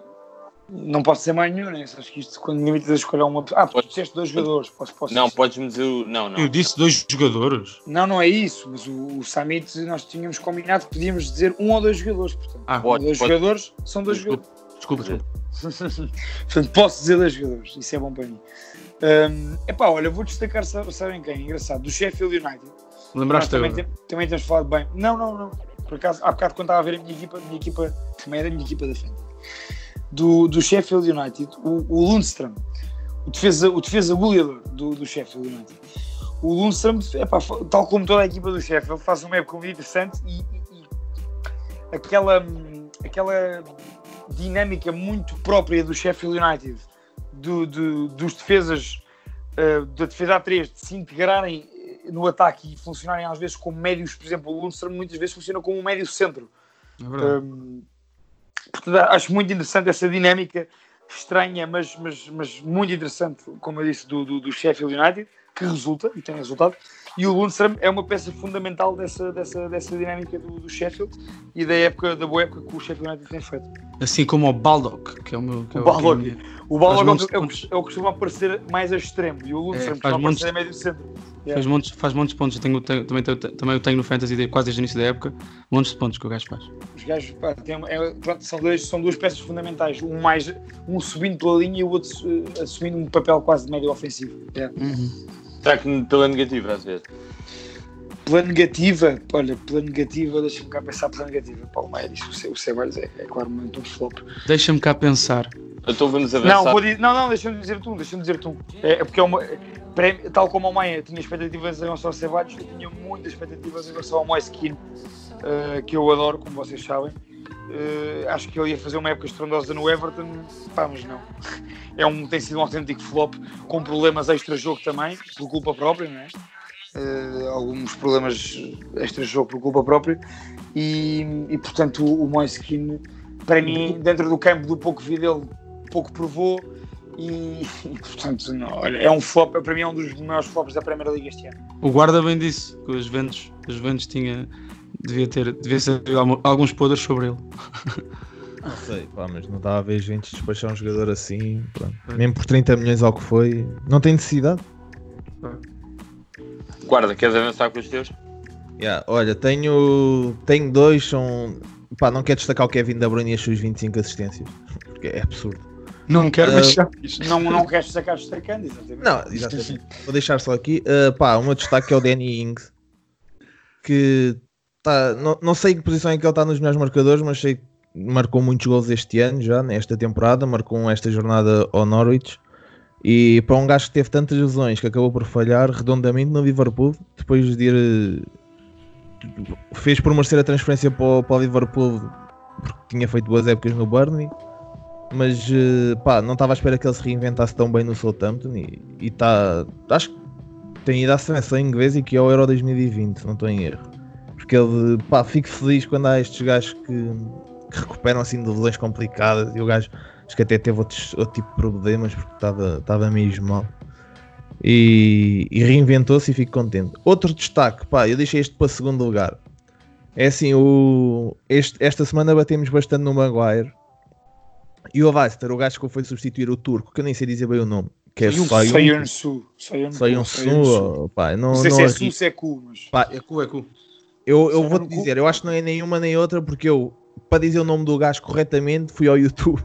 não posso dizer mais nenhum, né? Acho que isto, quando me limitas a escolher uma. Ah, tu disseste dois jogadores. Posso, posso não, podes-me dizer. Não, não. Eu disse dois jogadores. Não, não é isso. Mas o, o Summit nós tínhamos combinado que podíamos dizer um ou dois jogadores. Portanto, ah, um pode, dois pode. jogadores são dois desculpa, jogadores. Desculpa, desculpa. portanto, posso dizer dois jogadores. Isso é bom para mim. Um, epá, olha, vou destacar, sabem quem? Engraçado. Do Sheffield United. Lembraste também, tem, também temos falado bem. Não, não, não. Por acaso, há bocado quando estava a ver a minha equipa, a minha equipa também era a minha equipa da frente do, do Sheffield United, o, o Lundstrom, o defesa, o defesa goleador do, do Sheffield United. O Lundstrom, epá, tal como toda a equipa do Sheffield, faz uma época muito interessante e, e, e aquela, aquela dinâmica muito própria do Sheffield United, do, do, dos defesas, uh, da defesa A3, de se integrarem no ataque e funcionarem às vezes como médios, por exemplo, o Lundstrom muitas vezes funciona como um médio centro. É. Um, Portanto, acho muito interessante essa dinâmica estranha, mas, mas, mas muito interessante, como eu disse, do, do, do Sheffield United, que resulta e tem resultado. E o Lundstrom é uma peça fundamental dessa, dessa, dessa dinâmica do, do Sheffield e da época da boa época que o Sheffield United tem feito. Assim como o Baldock, que é o meu. o Baldock, o Baldock é, o, é o que costuma aparecer mais a extremo e o Lundstrom é, costuma aparecer a médio centro. Yeah. Faz, montes, faz montes de pontos, eu tenho, tenho, também, tenho, também eu tenho no Fantasy de, quase desde o início da época, montes de pontos que o gajo faz. Os gajos pá, tem, é, pronto, são, dois, são duas peças fundamentais, um, mais, um subindo pela linha e o outro uh, assumindo um papel quase de médio ofensivo. Yeah. Uhum. Será que pela negativa às vezes? Pela negativa, olha, pela negativa, deixa-me cá pensar pela negativa. Paulo Maia disse o Ceballos é, é claramente um flop. Deixa-me cá pensar. Então vamos avançar. Não, vou dizer, não, não, deixa-me dizer tu, deixa-me dizer tu. É, é porque é uma. Tal como o Maia tinha expectativas em relação ao Ceballos, eu tinha muitas expectativas em relação ao Moiskin, uh, que eu adoro, como vocês sabem. Uh, acho que ele ia fazer uma época estrondosa no Everton, pá, mas não. É um, tem sido um autêntico flop, com problemas extra-jogo também, por culpa própria, não é? Uh, alguns problemas extra-jogo por culpa própria, e, e portanto o, o Moiskin, para mim, dentro do campo do pouco vi dele, pouco provou, e, e, portanto, não, olha, é um flop, para mim é um dos maiores flops da Primeira Liga este ano. O guarda bem disse que os Ventos, os Ventos tinha, devia ter, devia ser alguns podres sobre ele. Não sei, pá, mas não estava a ver gente despachar um jogador assim, pronto. mesmo por 30 milhões ao que foi, não tem necessidade. Guarda, queres avançar com os teus? Yeah, olha, tenho, tenho dois, são. Pá, não quero destacar o Kevin Da Bruyne e as suas 25 assistências, porque é absurdo. Não quero, mas uh, não, não queres destacar destacando, exatamente. Não, exatamente. Vou deixar só aqui. Uh, pá, o meu destaque é o Danny Ings, que tá, não, não sei que posição é que ele está nos melhores marcadores, mas sei que marcou muitos gols este ano já, nesta temporada, marcou esta jornada ao Norwich. E para um gajo que teve tantas lesões que acabou por falhar redondamente no Liverpool, depois de ir. fez por merecer a transferência para o, para o Liverpool porque tinha feito boas épocas no Burnley mas pá, não estava à espera que ele se reinventasse tão bem no Southampton e está, acho que tem ido à seleção inglesa e que é o Euro 2020, não estou em erro. Porque ele, pá, fico feliz quando há estes gajos que, que recuperam assim de lesões complicadas e o gajo acho que até teve outros, outro tipo de problemas porque estava, estava mesmo mal. E, e reinventou-se e fico contente. Outro destaque, pá, eu deixei este para segundo lugar. É assim, o, este, esta semana batemos bastante no Maguire E o Leicester, o gajo que foi substituir o turco, que eu nem sei dizer bem o nome, que é Soyun Su. Soyun Su, pá, não, Não se é arri- Su, se é Cu, mas... pá, É cu, é cu. Eu, eu Soyun vou-te dizer, eu acho que não é nenhuma nem outra, porque eu, para dizer o nome do gajo corretamente, fui ao YouTube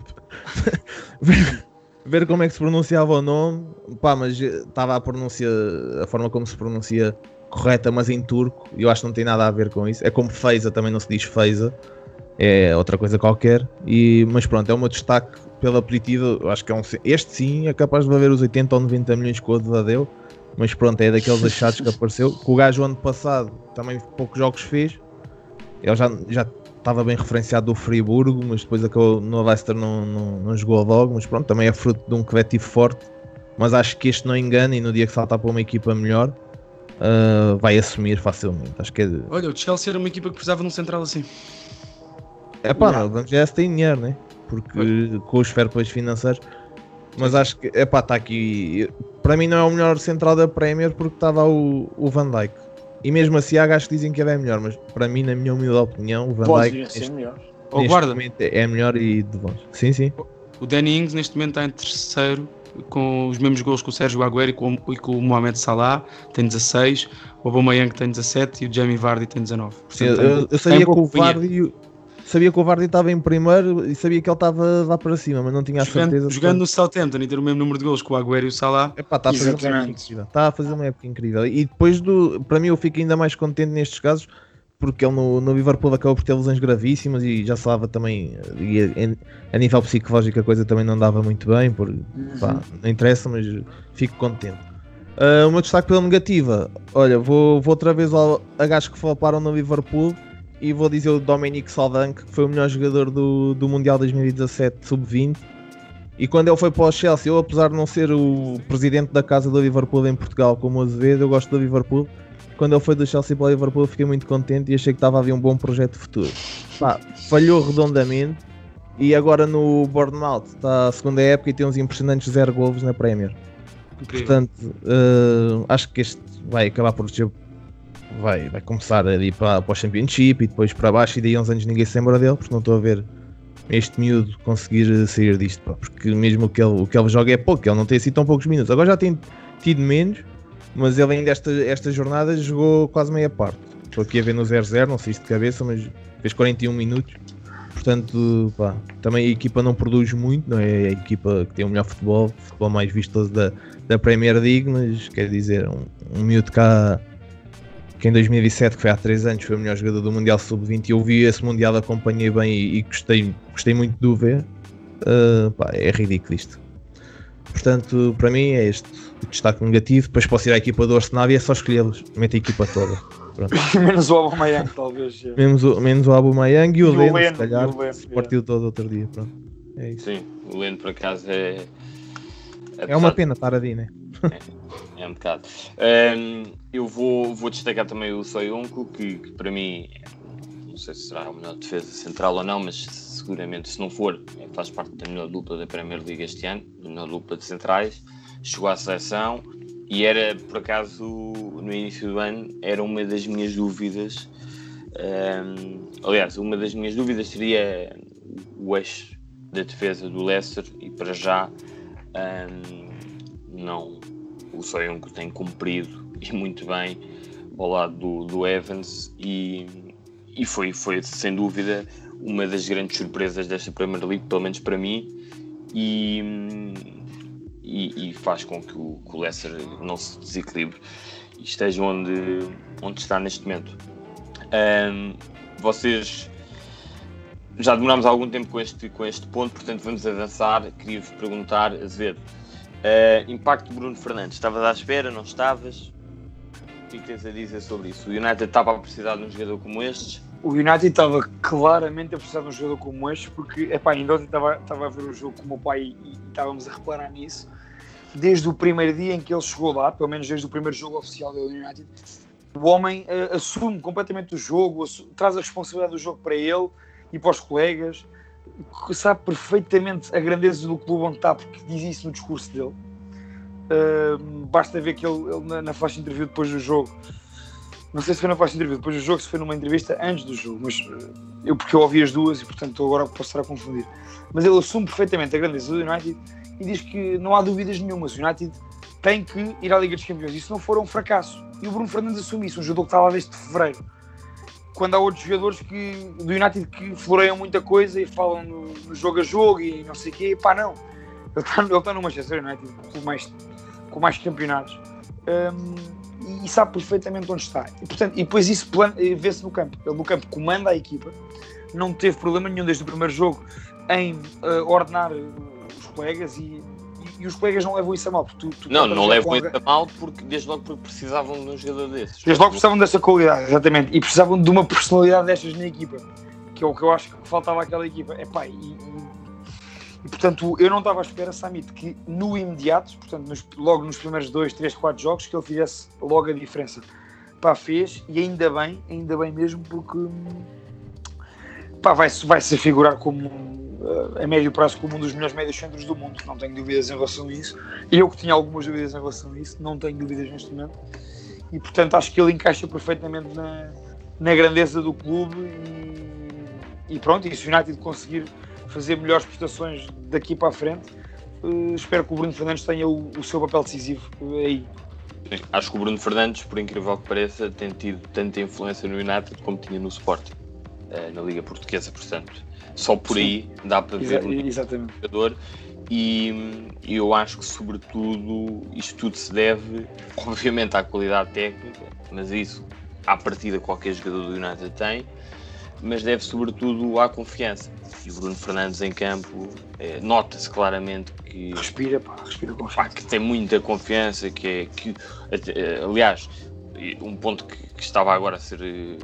ver, ver como é que se pronunciava o nome, pá, mas eh, estava a pronúncia, a forma como se pronuncia correta, mas em turco, e eu acho que não tem nada a ver com isso. É como Feiza, também não se diz Feiza, é outra coisa qualquer, e, mas pronto, é o meu destaque pela positiva, eu acho que é um, este sim é capaz de valer os 80 ou 90 milhões que o Oda deu, mas pronto, é daqueles achados que apareceu. Que o gajo ano passado também poucos jogos fez. Ele já, já estava bem referenciado do Friburgo, mas depois acabou no Leicester não, não, não jogou logo. Mas pronto, também é fruto de um coletivo forte. Mas acho que este não engana e no dia que saltar para uma equipa melhor ah, vai assumir facilmente. Acho que é. Olha, o Chelsea era uma equipa que precisava de um central assim. É pá, Não. já se tem dinheiro, né? Porque com os fair plays financeiros. Mas acho que, é pá, está aqui. Para mim não é o melhor central da Premier porque estava o, o Van Dijk. E mesmo assim há gajos que dizem que ele é melhor, mas para mim, na minha humilde opinião, o Van Pode Dijk ser neste, melhor. Ou neste guarda, momento é melhor e de longe. Sim, sim. o Danny Ings neste momento está em terceiro, com os mesmos gols que o Sérgio Agüero e com, e com o Mohamed Salah, tem 16, o Aubameyang tem 17 e o Jamie Vardy tem 19. Sim, Portanto, eu, eu tem sabia que o. Vardy sabia que o Vardy estava em primeiro e sabia que ele estava lá para cima, mas não tinha a certeza. Jogando, de jogando no Southampton e ter o mesmo número de gols que o Agüero e o Salah, Epá, está a fazer uma época incrível. Está a fazer uma época incrível. E depois do. Para mim, eu fico ainda mais contente nestes casos, porque ele no, no Liverpool acabou por ter lesões gravíssimas e já se falava também. E a, a nível psicológico a coisa também não dava muito bem, por, pá, não interessa, mas fico contente. Ah, o meu destaque pela negativa, olha, vou, vou outra vez ao, a gajos que floparam no Liverpool e vou dizer o Dominic Saldank, que foi o melhor jogador do, do Mundial 2017 Sub-20. E quando ele foi para o Chelsea, eu apesar de não ser o presidente da casa do Liverpool em Portugal como o Azevedo, eu gosto do Liverpool. Quando ele foi do Chelsea para o Liverpool, eu fiquei muito contente e achei que estava a haver um bom projeto de futuro. Pá, falhou redondamente e agora no Bournemouth está a segunda época e tem uns impressionantes zero golos na Premier. incrível. Portanto, eh, acho que este vai acabar por ser. Vai, vai começar a ir para, para o Championship e depois para baixo, e daí uns anos ninguém se lembra dele, porque não estou a ver este miúdo conseguir sair disto. pá, porque mesmo o que, ele, o que ele joga é pouco, ele não tem assim tão poucos minutos. Agora já tem tido menos, mas ele ainda esta, esta jornada jogou quase meia parte. Estou aqui a ver no 0-0, não sei se de cabeça, mas fez 41 minutos. Portanto, pá, também a equipa não produz muito, não é a equipa que tem o melhor futebol, futebol mais vistoso da, da Premier League, mas quer dizer, um, um miúdo cá que em 2007, que foi há 3 anos, foi o melhor jogador do Mundial Sub-20 e eu vi esse Mundial, acompanhei bem e, e gostei, gostei muito de o ver. Uh, pá, é ridículo isto. Portanto, para mim é este o destaque negativo. Depois posso ir à equipa do Arsenal e é só escolhê-los. Mete a equipa toda. Menos o Aubameyang, talvez. é. Menos o, menos o Aubameyang e o E o Leno, se calhar, o Leno, se é. partiu todo outro dia. Pronto. É isso. Sim, o Leno por acaso é. É uma pena estar ali, né? É um bocado. Ahm, eu vou, vou destacar também o Soyuncu, que, que para mim, não sei se será a melhor defesa central ou não, mas seguramente, se não for, é, faz parte da melhor dupla da Premier League este ano, da melhor dupla de centrais. Chegou à seleção e era, por acaso, no início do ano, era uma das minhas dúvidas. Ahm, aliás, uma das minhas dúvidas seria o eixo da defesa do Leicester e para já ahm, não o Soyuncu tem cumprido e muito bem ao lado do, do Evans e, e foi, foi sem dúvida uma das grandes surpresas desta Premier League, pelo menos para mim, e, e, e faz com que o, que o Leicester não se desequilibre e esteja onde, onde está neste momento. Ahm, vocês já demorámos algum tempo com este, com este ponto, portanto vamos avançar. Queria-vos perguntar, Azevedo, uh, impacto de Bruno Fernandes, estavas à espera, não estavas? O que é que tens a dizer sobre isso? O United estava a precisar de um jogador como estes? O United estava claramente a precisar de um jogador como este, porque epá, ainda ontem estava, estava a ver o jogo com o meu pai e, e estávamos a reparar nisso. Desde o primeiro dia em que ele chegou lá, pelo menos desde o primeiro jogo oficial do United, o homem eh, assume completamente o jogo, assu- traz a responsabilidade do jogo para ele e para os colegas, sabe perfeitamente a grandeza do clube onde está, porque diz isso no discurso dele. Uh, basta ver que ele, ele na, na faixa de interview depois do jogo não sei se foi na próxima entrevista, depois do jogo, se foi numa entrevista antes do jogo, mas uh, eu porque eu ouvi as duas e portanto agora posso estar a confundir. Mas ele assume perfeitamente a grandeza do United e diz que não há dúvidas nenhumas. O United tem que ir à Liga dos Campeões. Isso não for um fracasso. E o Bruno Fernandes assume isso, um jogador que está lá desde fevereiro. Quando há outros jogadores que, do United que floreiam muita coisa e falam no, no jogo a jogo e não sei o quê, pá, não. Ele está, ele está no Manchester United com mais, com mais campeonatos. Um, e sabe perfeitamente onde está. E, portanto, e depois isso vê-se no campo. Ele no campo comanda a equipa, não teve problema nenhum desde o primeiro jogo em uh, ordenar os colegas e e os colegas não levam isso a mal. Tu, tu não, não levam isso a mal porque desde logo porque precisavam de um jogador desses. Desde logo precisavam dessa qualidade, exatamente. E precisavam de uma personalidade destas na equipa. Que é o que eu acho que faltava àquela equipa. Epá, e, e, e portanto eu não estava à espera, Samit, que no imediato, portanto nos, logo nos primeiros dois, três, quatro jogos, que ele fizesse logo a diferença. Pá, fez e ainda bem, ainda bem mesmo porque pá, vai, vai se figurar como a médio prazo como um dos melhores médios centros do mundo, não tenho dúvidas em relação a isso. Eu que tinha algumas dúvidas em relação a isso, não tenho dúvidas neste momento. E portanto acho que ele encaixa perfeitamente na, na grandeza do clube e, e pronto, e se o United conseguir fazer melhores prestações daqui para a frente, uh, espero que o Bruno Fernandes tenha o, o seu papel decisivo aí. Sim, acho que o Bruno Fernandes, por incrível que pareça, tem tido tanta influência no United como tinha no Sporting. Na Liga Portuguesa, portanto, só por Sim. aí dá para ver Exa o exatamente. jogador. E, eu acho que, sobretudo, isto tudo se deve, obviamente, à qualidade técnica, mas isso, à partida, qualquer jogador do United tem, mas deve, sobretudo, à confiança. E o Bruno Fernandes em campo, é, nota-se claramente que. Respira, pá, respira confiança. Pá, que tem muita confiança, que é. Que, aliás, um ponto que, que estava agora a ser eh,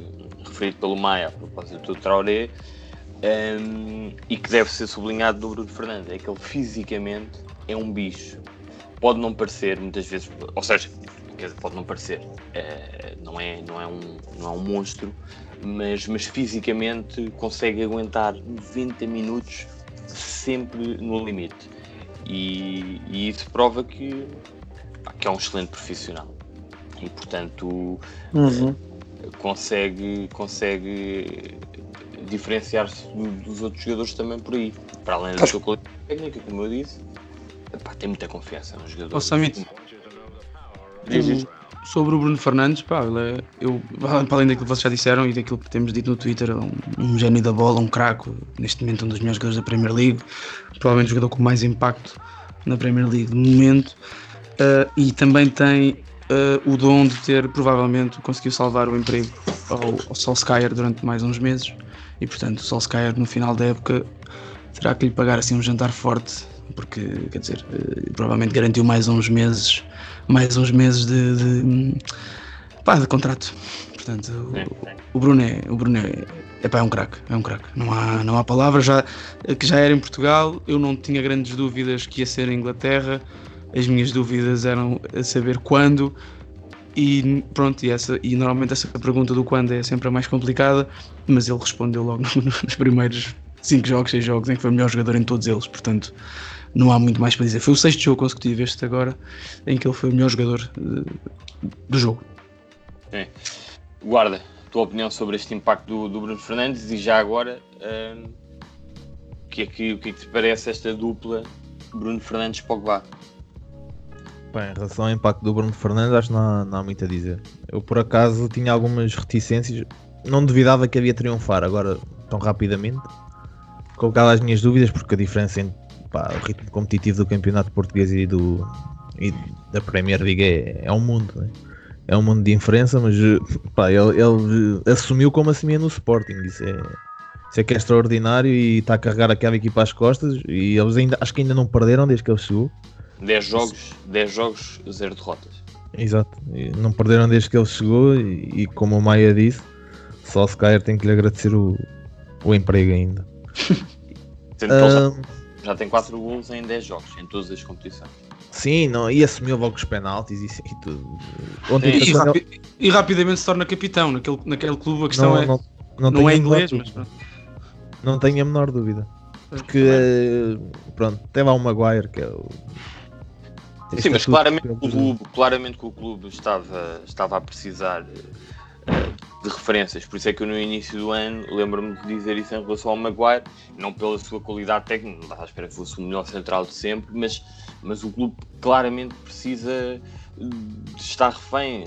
referido pelo Maia a propósito do Traoré um, e que deve ser sublinhado do Bruno Fernandes é que ele fisicamente é um bicho. Pode não parecer muitas vezes, ou seja, pode não parecer, uh, não, é, não, é um, não é um monstro, mas, mas fisicamente consegue aguentar 90 minutos sempre no limite. E, e isso prova que, que é um excelente profissional. E portanto uhum. consegue, consegue diferenciar-se dos outros jogadores também por aí. Para além da sua qualidade técnica, como eu disse, pá, tem muita confiança no jogador. Oh, Samit, sobre o Bruno Fernandes, pá, é, eu, para além daquilo que vocês já disseram e daquilo que temos dito no Twitter, é um, um gênio da bola, um craco, neste momento um dos melhores jogadores da Premier League, provavelmente o jogador com mais impacto na Premier League de momento, uh, e também tem uh, o dom de ter provavelmente conseguiu salvar o emprego ao, ao Solskjaer durante mais uns meses e portanto o Solskjaer no final da época terá que lhe pagar assim um jantar forte porque quer dizer uh, provavelmente garantiu mais uns meses mais uns meses de, de, pá, de contrato. Portanto o, o Bruno é o Bruno é, é, é um craque é um craque. Não há não há palavras já que já era em Portugal eu não tinha grandes dúvidas que ia ser em Inglaterra. As minhas dúvidas eram a saber quando e pronto, e, essa, e normalmente essa pergunta do quando é sempre a mais complicada, mas ele respondeu logo nos primeiros 5 jogos, 6 jogos, em que foi o melhor jogador em todos eles, portanto não há muito mais para dizer. Foi o sexto jogo consecutivo este agora, em que ele foi o melhor jogador uh, do jogo. É. Guarda, tua opinião sobre este impacto do, do Bruno Fernandes e já agora uh, o, que é que, o que é que te parece esta dupla Bruno Fernandes-Pogba? Bem, em relação ao impacto do Bruno Fernandes, acho que não há, não há muito a dizer. Eu, por acaso, tinha algumas reticências. Não duvidava que havia triunfar agora tão rapidamente. Colocava as minhas dúvidas, porque a diferença entre pá, o ritmo competitivo do campeonato português e, do, e da Premier League é, é um mundo. Né? É um mundo de diferença, mas pá, ele, ele, assumiu como assumia no Sporting. Isso é, isso é que é extraordinário e está a carregar aquela equipa às costas. E eles ainda, acho que ainda não perderam desde que ele chegou. 10 jogos, 10 jogos, 0 derrotas. Exato, não perderam desde que ele chegou e, e como o Maia disse, só se cair tem que lhe agradecer o, o emprego ainda. Sendo que já, já tem 4 gols em 10 jogos, em todas as competições. Sim, não, e assumiu logo os penaltis e, e tudo. Ontem e, e, rapi e, rapidamente se torna capitão naquele, naquele clube. A questão não, é. Não, não, não é inglês, mas pronto. Não tenho a menor dúvida. Porque, pronto, tem lá o Maguire que é o Sim, mas claramente o, clube, claramente que o clube estava, estava a precisar de referências. Por isso é que eu no início do ano lembro-me de dizer isso em relação ao Maguire, não pela sua qualidade técnica, não estava à espera que fosse o melhor central de sempre, mas, mas o clube claramente precisa de estar refém,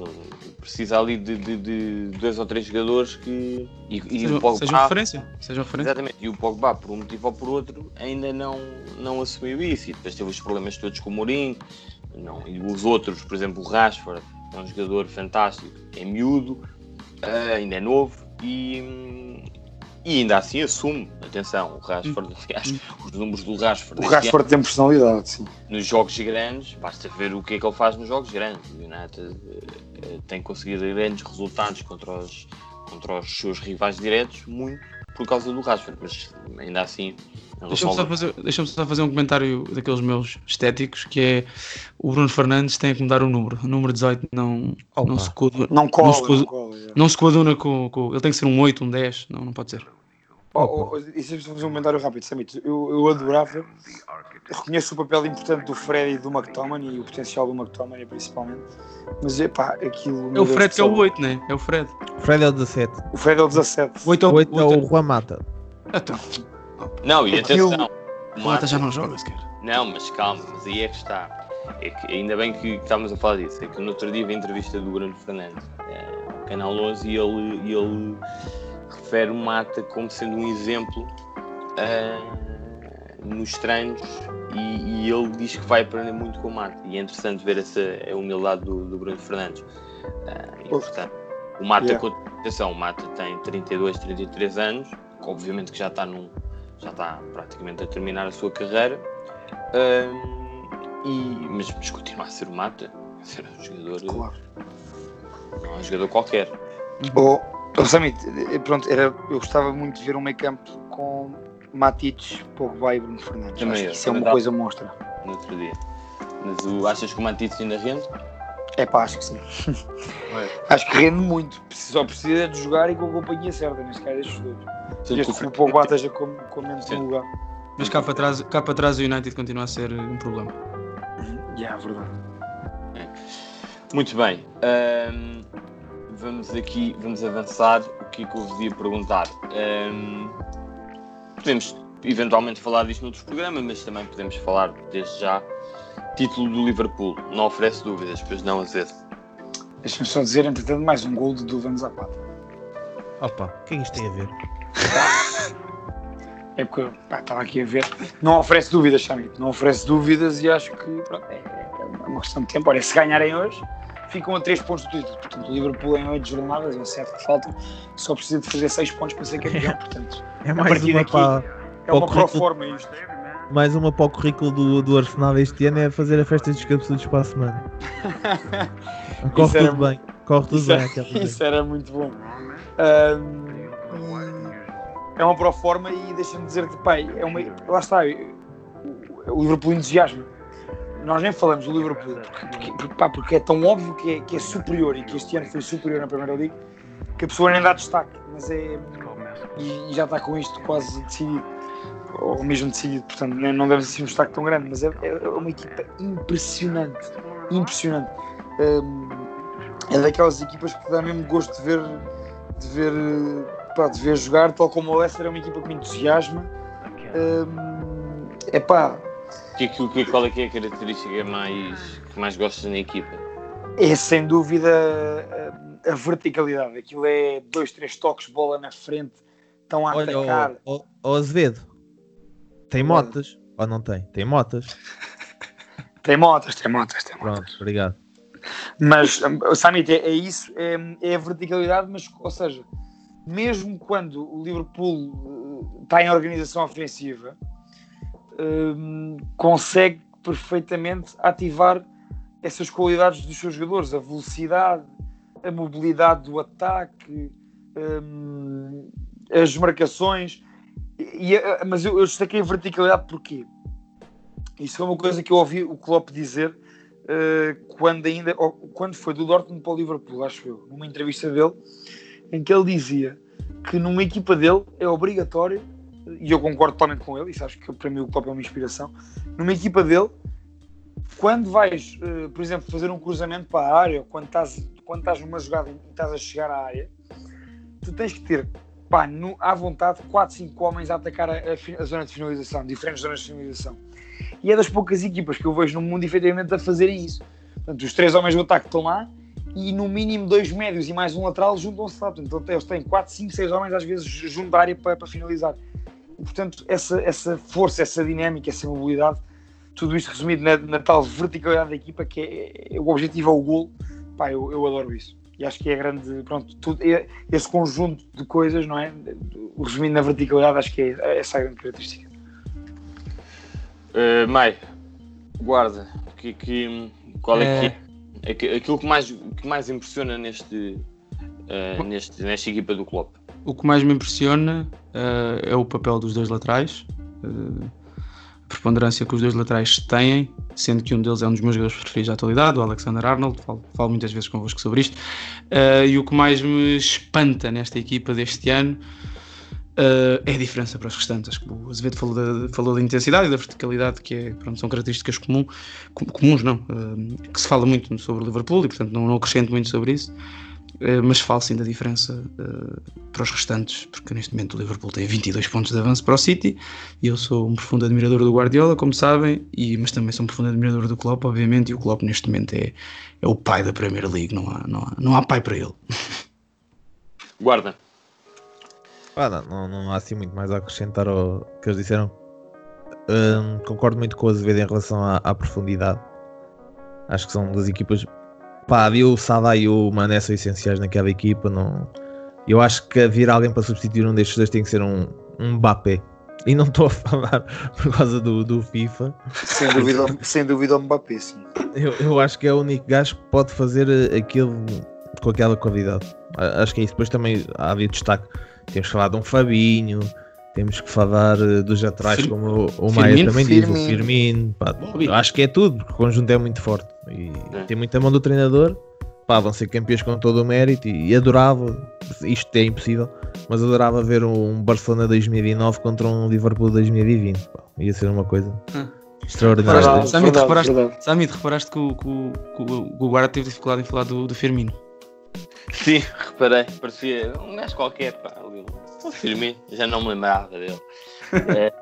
precisa ali de, de, de dois ou três jogadores que. E, e seja, o Pogba, seja referência. Seja referência. Exatamente, e o Pogba, por um motivo ou por outro, ainda não, não assumiu isso. E depois teve os problemas todos com o Mourinho, não, e os outros, por exemplo, o Rashford, é um jogador fantástico, é miúdo, uh, ainda é novo e, e ainda assim assume. Atenção, o Rashford, aliás, os números do Rashford. O Rashford tem personalidade, sim. Nos jogos grandes, basta ver o que é que ele faz nos jogos grandes. O United uh, tem conseguido grandes resultados contra os, contra os seus rivais diretos, muito por causa do Rashford, mas ainda assim Deixa-me só, fazer, deixa só fazer um comentário daqueles meus estéticos que é o Bruno Fernandes tem que mudar o número. O número 18 não, não se coaduna. Não cola, não se, coaduna, não, cola, não se coaduna com, com, Ele tem que ser um 8, um 10. Não, não pode ser. Oh, se fazer um comentário rápido, Samit, eu, eu adorava, reconheço o papel importante do Fred e do McTominay e o potencial do McTominay principalmente, mas é pá, aquilo. É o Fred que é o 8, né? É o Fred. O Fred é o 17. O Fred é o 17. O 8 é o, 8 é o Juan Mata. Então. Não, e Aquilo... atenção. O Mata já não joga sequer. Não, mas calma, mas aí é que está. É que ainda bem que estávamos a falar disso. É que no outro dia vi a entrevista do Bruno Fernandes é, ao Canal 11 e ele, e ele refere o Mata como sendo um exemplo uh, nos treinos e, e, ele diz que vai aprender muito com o Mata. E é interessante ver essa a humildade do, do Bruno Fernandes. Uh, e, portanto, o Mata, yeah. atenção, o Mata tem 32, 33 anos, obviamente que já está num já está praticamente a terminar a sua carreira. Um, e, mas, mas continua a ser o Mata, a ser um jogador. Claro. Não é um jogador qualquer. Oh Samit, pronto, era, eu gostava muito de ver um meio campo com Matites, Pogba e Bruno Fernandes. Também Acho que isso é uma coisa monstra. No outro dia. Mas o, achas que o Matites ainda rende? É pá, acho que sim. É. acho que rende muito. Só precisa de jogar e com a companhia certa, neste caso, estes dois. Desde que o Pogba esteja com, com menos um lugar. Mas cá para, trás, cá para trás o United continua a ser um problema. Já, yeah, é verdade. É. Muito bem. Um, vamos aqui, vamos avançar. O que é que eu vos ia perguntar? Um, podemos eventualmente falar disto noutros programas, mas também podemos falar desde já. Título do Liverpool, não oferece dúvidas, pois não, Azedo. Deixa-me só dizer, entretanto, mais um gol de Duvan Zapata. Opa, o que é que isto tem a ver? É porque pá, estava aqui a ver. Não oferece dúvidas, Chamito. Não oferece dúvidas e acho que pronto, é, é, uma questão de tempo. Olha, se ganharem hoje, ficam a 3 pontos do título. Portanto, o Liverpool em 8 jornadas, é certo que faltam, só precisa de fazer 6 pontos para ser campeão. Portanto, é mais uma daqui para, é uma proforma isto. Mais uma para o currículo do, do Arsenal este ano é fazer a festa dos cabeçudos para a semana. Corre tudo bem. Corre tudo bem. Era, isso era muito bom. Um, é uma proforma e deixa-me dizer que, pai, é uma, lá está, o Liverpool entusiasma. Nós nem falamos do Liverpool porque, porque, pá, porque é tão óbvio que é, que é superior e que este ano foi superior na Primeira Liga que a pessoa nem dá destaque, mas é. E, e já está com isto quase decidido, ou mesmo decidido, portanto não deve ser um destaque tão grande, mas é, é uma equipa impressionante. Impressionante. Um, é daquelas equipas que dá mesmo gosto de ver, de ver pá, de ver jogar, tal como o Leicester é uma equipa que me entusiasma. É pá. Que, que, qual é, que é a característica mais, que mais gostas na equipa? É sem dúvida a, a verticalidade. Aquilo é dois, três toques, bola na frente, estão a Olha, atacar. O, o, o Azevedo tem motas ou não tem? Tem motas. tem motas, tem motas, tem motas. Pronto, obrigado. Mas, Samit, é, é isso, é, é a verticalidade, mas, ou seja, mesmo quando o Liverpool está eh, em organização ofensiva, um, consegue perfeitamente ativar essas qualidades dos seus jogadores, a velocidade, a mobilidade do ataque, um, as marcações. E, eh, mas eu, eu destaquei a verticalidade porque isso foi uma coisa que eu ouvi o Klopp dizer uh, quando ainda quando foi do Dortmund para o Liverpool, acho eu, numa entrevista dele em que ele dizia que numa equipa dele é obrigatório, e eu concordo totalmente com ele, isso acho que para mim o Klopp é uma inspiração, numa equipa dele, quando vais, uh, por exemplo, fazer um cruzamento para a área, ou quando estás, quando estás numa jogada e estás a chegar à área, tu tens que ter pá, no, à vontade 4, 5 homens a atacar a, a, a, zona de finalização, diferentes zonas de finalização. E é das poucas equipas que eu vejo no mundo efetivamente a fazerem isso. Portanto, os três homens do ataque estão lá e no mínimo dois médios e mais um lateral juntam-se lá. Portanto, eles têm 4, 5, 6 homens às vezes junto da área para, para finalizar. Portanto, essa, essa força, essa dinâmica, essa mobilidade, tudo isto resumido na, na tal verticalidade da equipa, que é, é o objetivo é o golo, pá, eu, eu adoro isso. E acho que é grande, pronto, tudo, é, esse conjunto de coisas, não é? Resumindo na verticalidade, acho que é essa a grande característica. Uh, Mai, guarda, que, que, qual é, é... que é aquilo que mais, que mais impressiona neste, uh, neste, nesta equipa do Klopp? O que mais me impressiona uh, é o papel dos dois laterais, uh, a preponderância que os dois laterais têm, sendo que um deles é um dos meus jogadores preferidos da atualidade, o Alexander Arnold, falo, falo muitas vezes convosco sobre isto, uh, e o que mais me espanta nesta equipa deste ano Uh, é a diferença para os restantes. O Azevedo falou da, falou da intensidade e da verticalidade, que é, pronto, são características comum, comuns, não, uh, que se fala muito sobre o Liverpool e, portanto, não, não acrescento muito sobre isso. Uh, mas falo sim da diferença para os restantes, porque neste momento o Liverpool tem 22 pontos de avanço para o City e eu sou um profundo admirador do Guardiola, como sabem, e, mas também sou um profundo admirador do Klopp, obviamente, e o Klopp neste momento é, é o pai da Premier League, não há, não há, não há pai para ele. Guarda. Ah, não, não, não, há assim muito mais a acrescentar ao que eles disseram. Um, concordo muito com o Azevedo em relação à, à, profundidade. Acho que são das equipas. Pá, havia o Salah e o Mané são essenciais naquela equipa. Não... Eu acho que vir alguém para substituir um destes dois tem que ser um, um Mbappé. E não estou a falar por causa do, do FIFA. Sem dúvida, sem dúvida o Mbappé, sim. Eu, eu acho que é o único gajo que pode fazer aquilo com aquela qualidade. Acho que é isso. Depois também havia destaque temos falar de um Fabinho, temos que falar eh, dos atrás, Fir como o, o Maia também Firmino. diz, o Firmino. Pá, acho que é tudo, porque o conjunto é muito forte e é. tem muita mão do treinador. Pá, vão ser campeões com todo o mérito e, e adorava, isto é impossível, mas adorava ver um Barcelona 2009 contra um Liverpool 2020. Pá, ia ser uma coisa. Hum. Extraordinária. Samit, reparaste, Samit, reparaste que o, que, o, que o Guarda teve dificuldade em falar do, do Firmino. Sim, reparei, parecia um gajo qualquer, pá, ali, Firmino, já não me lembrava dele. É,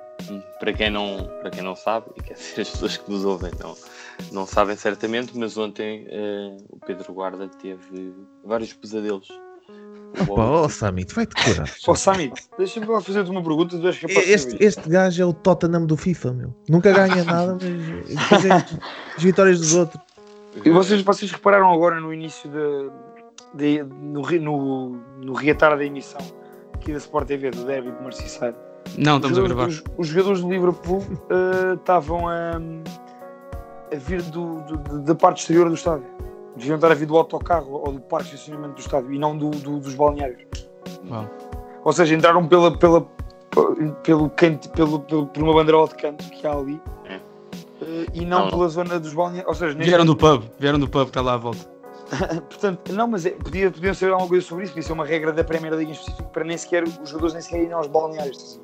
para, quem não, para quem não sabe, e quer dizer, as pessoas que nos ouvem não, não sabem certamente, mas ontem uh, o Pedro Guarda teve vários pesadelos. Opa, oh Samit, vai-te curar. oh Samit, deixa-me fazer-te uma pergunta. Capaz este, este gajo é o Tottenham do FIFA, meu. Nunca ganha nada, mas é as vitórias dos outros. E vocês, vocês repararam agora no início da, de, no, no, no reatar da emissão aqui da Sport TV do Derby de Merseyside. Não, estamos a gravar. Os, os, jogadores do Liverpool uh, estavam a, a vir do, do, da parte exterior do estádio. Deviam estar a vir do autocarro ou do parque de estacionamento do estádio e não do, do dos balneários. Uau. Ou seja, entraram pela, pela, pelo canto, pelo, pelo, por uma banderola de canto que há ali é. uh, e não, não, pela zona dos balneários. Ou seja, vieram do pub, vieram do pub que está lá à volta. Portanto, não, mas é, podia, podiam saber alguma coisa sobre isso, podia ser uma regra da Primeira Liga em específico para nem sequer os jogadores nem sequer irem aos balneários.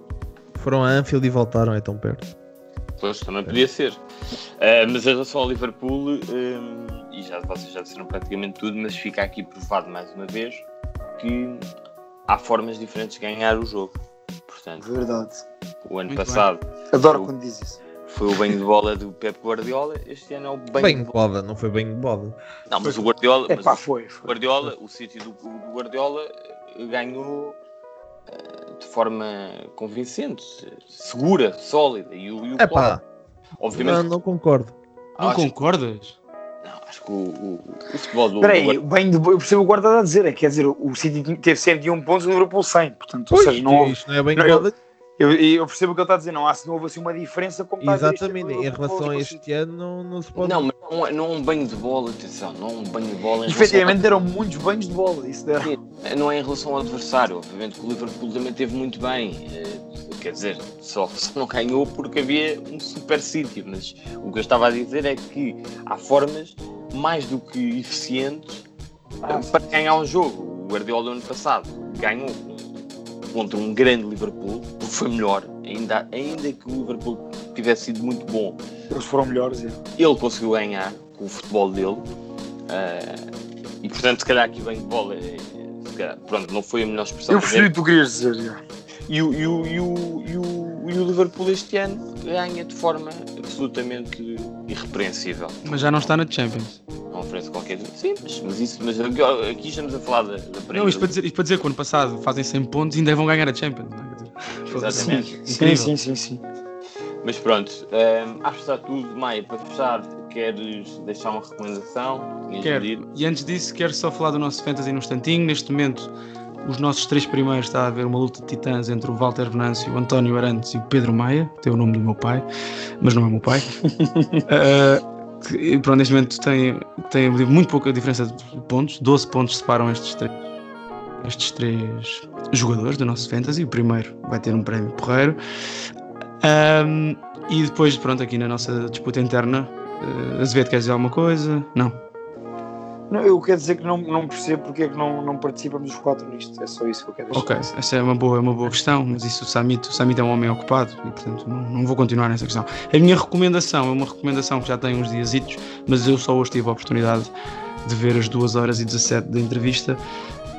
Foram a Anfield e voltaram, é tão perto. Pois, também podia ser. Uh, mas em relação ao Liverpool, um, e já vocês já disseram praticamente tudo, mas fica aqui provado mais uma vez que há formas diferentes de ganhar o jogo. Portanto, Verdade. O ano Muito passado. Bem. Adoro o... quando diz isso foi o banho de bola do Pep Guardiola, este ano é o banho, banho de bola. Não foi banho de bola. Não, mas o Guardiola, é, pá, foi, foi, Guardiola, o sítio do, do, Guardiola eh, ganhou uh, de forma convincente, segura, sólida. E o, e o é pá, obviamente. Não, não concordo. Não acho concordas? Não, acho que o, o, o futebol do. Espera aí, o bem de, eu percebo o Guardiola a dizer, é, quer dizer, o City teve 101 pontos e o Liverpool 100, portanto, pois, ou seja, não, isto não é bem de bola. Eu, eu, percebo o que ele está a dizer, não, há, não houve assim uma diferença como está Exatamente, em relação a este ano não, não se pode. Não, mas não é, não é um banho de bola, atenção, não é um banho de bola. Efetivamente deram muitos banhos de bola, isso deram. Não é em relação ao adversário, obviamente que o Liverpool também teve muito bem, eh, quer dizer, só, só não ganhou porque havia um super sítio, mas o que eu estava a dizer é que há formas mais do que eficientes ah, para ganhar um jogo. O Guardiola do ano passado ganhou contra um grande Liverpool, porque foi melhor, ainda, ainda que o Liverpool tivesse sido muito bom. Eles foram melhores, é. Ele conseguiu ganhar com o futebol dele. Uh, e portanto, se calhar aqui vem de bola, se calhar, pronto, não foi a melhor expressão. Eu percebi o que tu querias dizer. já. E o, e, o, e, o, e, o, e o Liverpool este ano ganha de forma absolutamente irrepreensível. Mas já não está na Champions. Oferece qualquer. Sim, mas, mas, isso, mas aqui, estamos a falar da, da Não, isto para, dizer, isto para dizer que o ano passado fazem 100 pontos e ainda vão ganhar a Champions. Não é? Exatamente. Sim, sim, sim, sim. Mas pronto, hum, acho que está tudo. Maia, para fechar, queres deixar uma recomendação? Quero. E antes disso, quero só falar do nosso Fantasy num instantinho. Neste momento, os nossos três primeiros está a haver uma luta de titãs entre o Walter Venâncio, o António Arantes e o Pedro Maia, que tem o nome do meu pai, mas não é meu pai. Ah, que, pronto, neste momento tem, tem muito pouca diferença de pontos, 12 pontos separam estes três, estes três jogadores do nosso Fantasy. O primeiro vai ter um prémio porreiro. Ahm, e depois, pronto, aqui na nossa disputa interna, uh, Azevedo quer dizer alguma coisa? Não. Não, eu quero dizer que não, não percebo porque é que não, não participamos os quatro nisto. É só isso que eu quero Ok, deixar. essa é uma boa, é uma boa questão, mas isso o Samit, o Samit é um homem ocupado e portanto não, não vou continuar nessa questão. A minha recomendação é uma recomendação que já tem uns diazitos, mas eu só hoje tive a oportunidade de ver as 2 horas e 17 da entrevista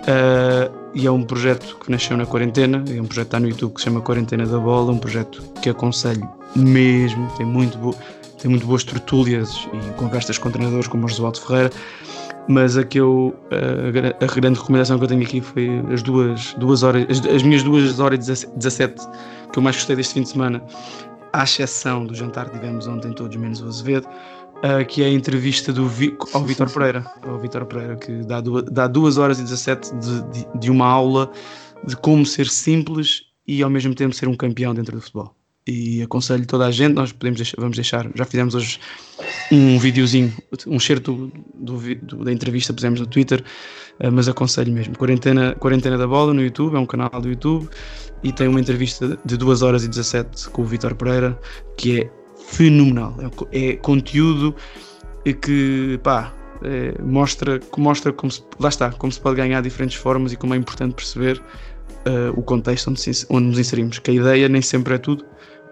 ah, e é um projeto que nasceu na quarentena, é um projeto que está no YouTube que se chama Quarentena da Bola, um projeto que aconselho mesmo, tem muito, bo tem muito boas tertúlias e conversas com treinadores como o Josualdo Ferreira, mas a que eu a, gra- a grande recomendação que eu tenho aqui foi as duas, duas horas, as, as minhas duas horas e 17 que eu mais gostei deste fim de semana, à exceção do jantar que tivemos ontem, todos menos o Azevedo, ah, que é a entrevista do Vi- ao Vítor Pereira, ao Vítor Pereira, que dá duas, dá duas horas e 17 de, de, de uma aula de como ser simples e ao mesmo tempo ser um campeão dentro do futebol. E aconselho toda a gente, nós podemos deixar, vamos deixar, já fizemos hoje um videozinho, um certo do, vi- do- da entrevista pusemos no Twitter, eh, mas aconselho mesmo. Quarentena, Quarentena da Bola no YouTube, é um canal do YouTube e tem uma entrevista de 2 horas e 17 com o Vítor Pereira, que é fenomenal. É, é conteúdo que pá, eh, mostra, mostra como se, lá está, como se pode ganhar diferentes formas e como é importante perceber eh, o contexto onde, se- onde nos inserimos. Que a ideia nem sempre é tudo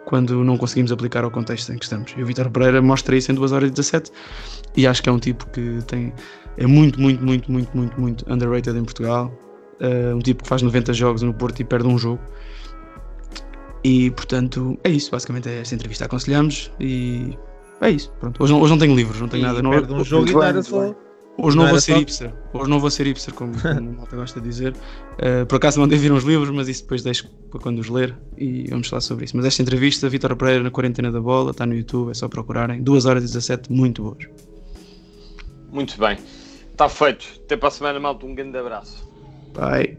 quando não conseguimos aplicar ao contexto em que estamos. E o Vítor Pereira mostra isso em 2 horas e 17 e acho que é um tipo que tem é muito, muito, muito, muito, muito, muito underrated em Portugal. Eh, um tipo que faz 90 jogos no Porto e perde um jogo. E portanto, é isso. Basicamente é esta entrevista. Aconselhamos e é isso. Pronto. Hoje não, hoje não tenho livros, não tenho nada. Não, perde um jogo e não muito só. Hoje Não não, vou ser só- hipster. Hoje não vou ser hipster, como, como o malta gosta de dizer. Uh, por acaso mandei vir uns livros, mas isso depois deixo para quando os ler e vamos falar sobre isso. Mas esta entrevista, Vitor Pereira na quarentena da bola, está no YouTube, é só procurarem. 2 horas e 17, muito boas. Muito bem. Está feito. Até para a semana, malta. Um grande abraço. Bye.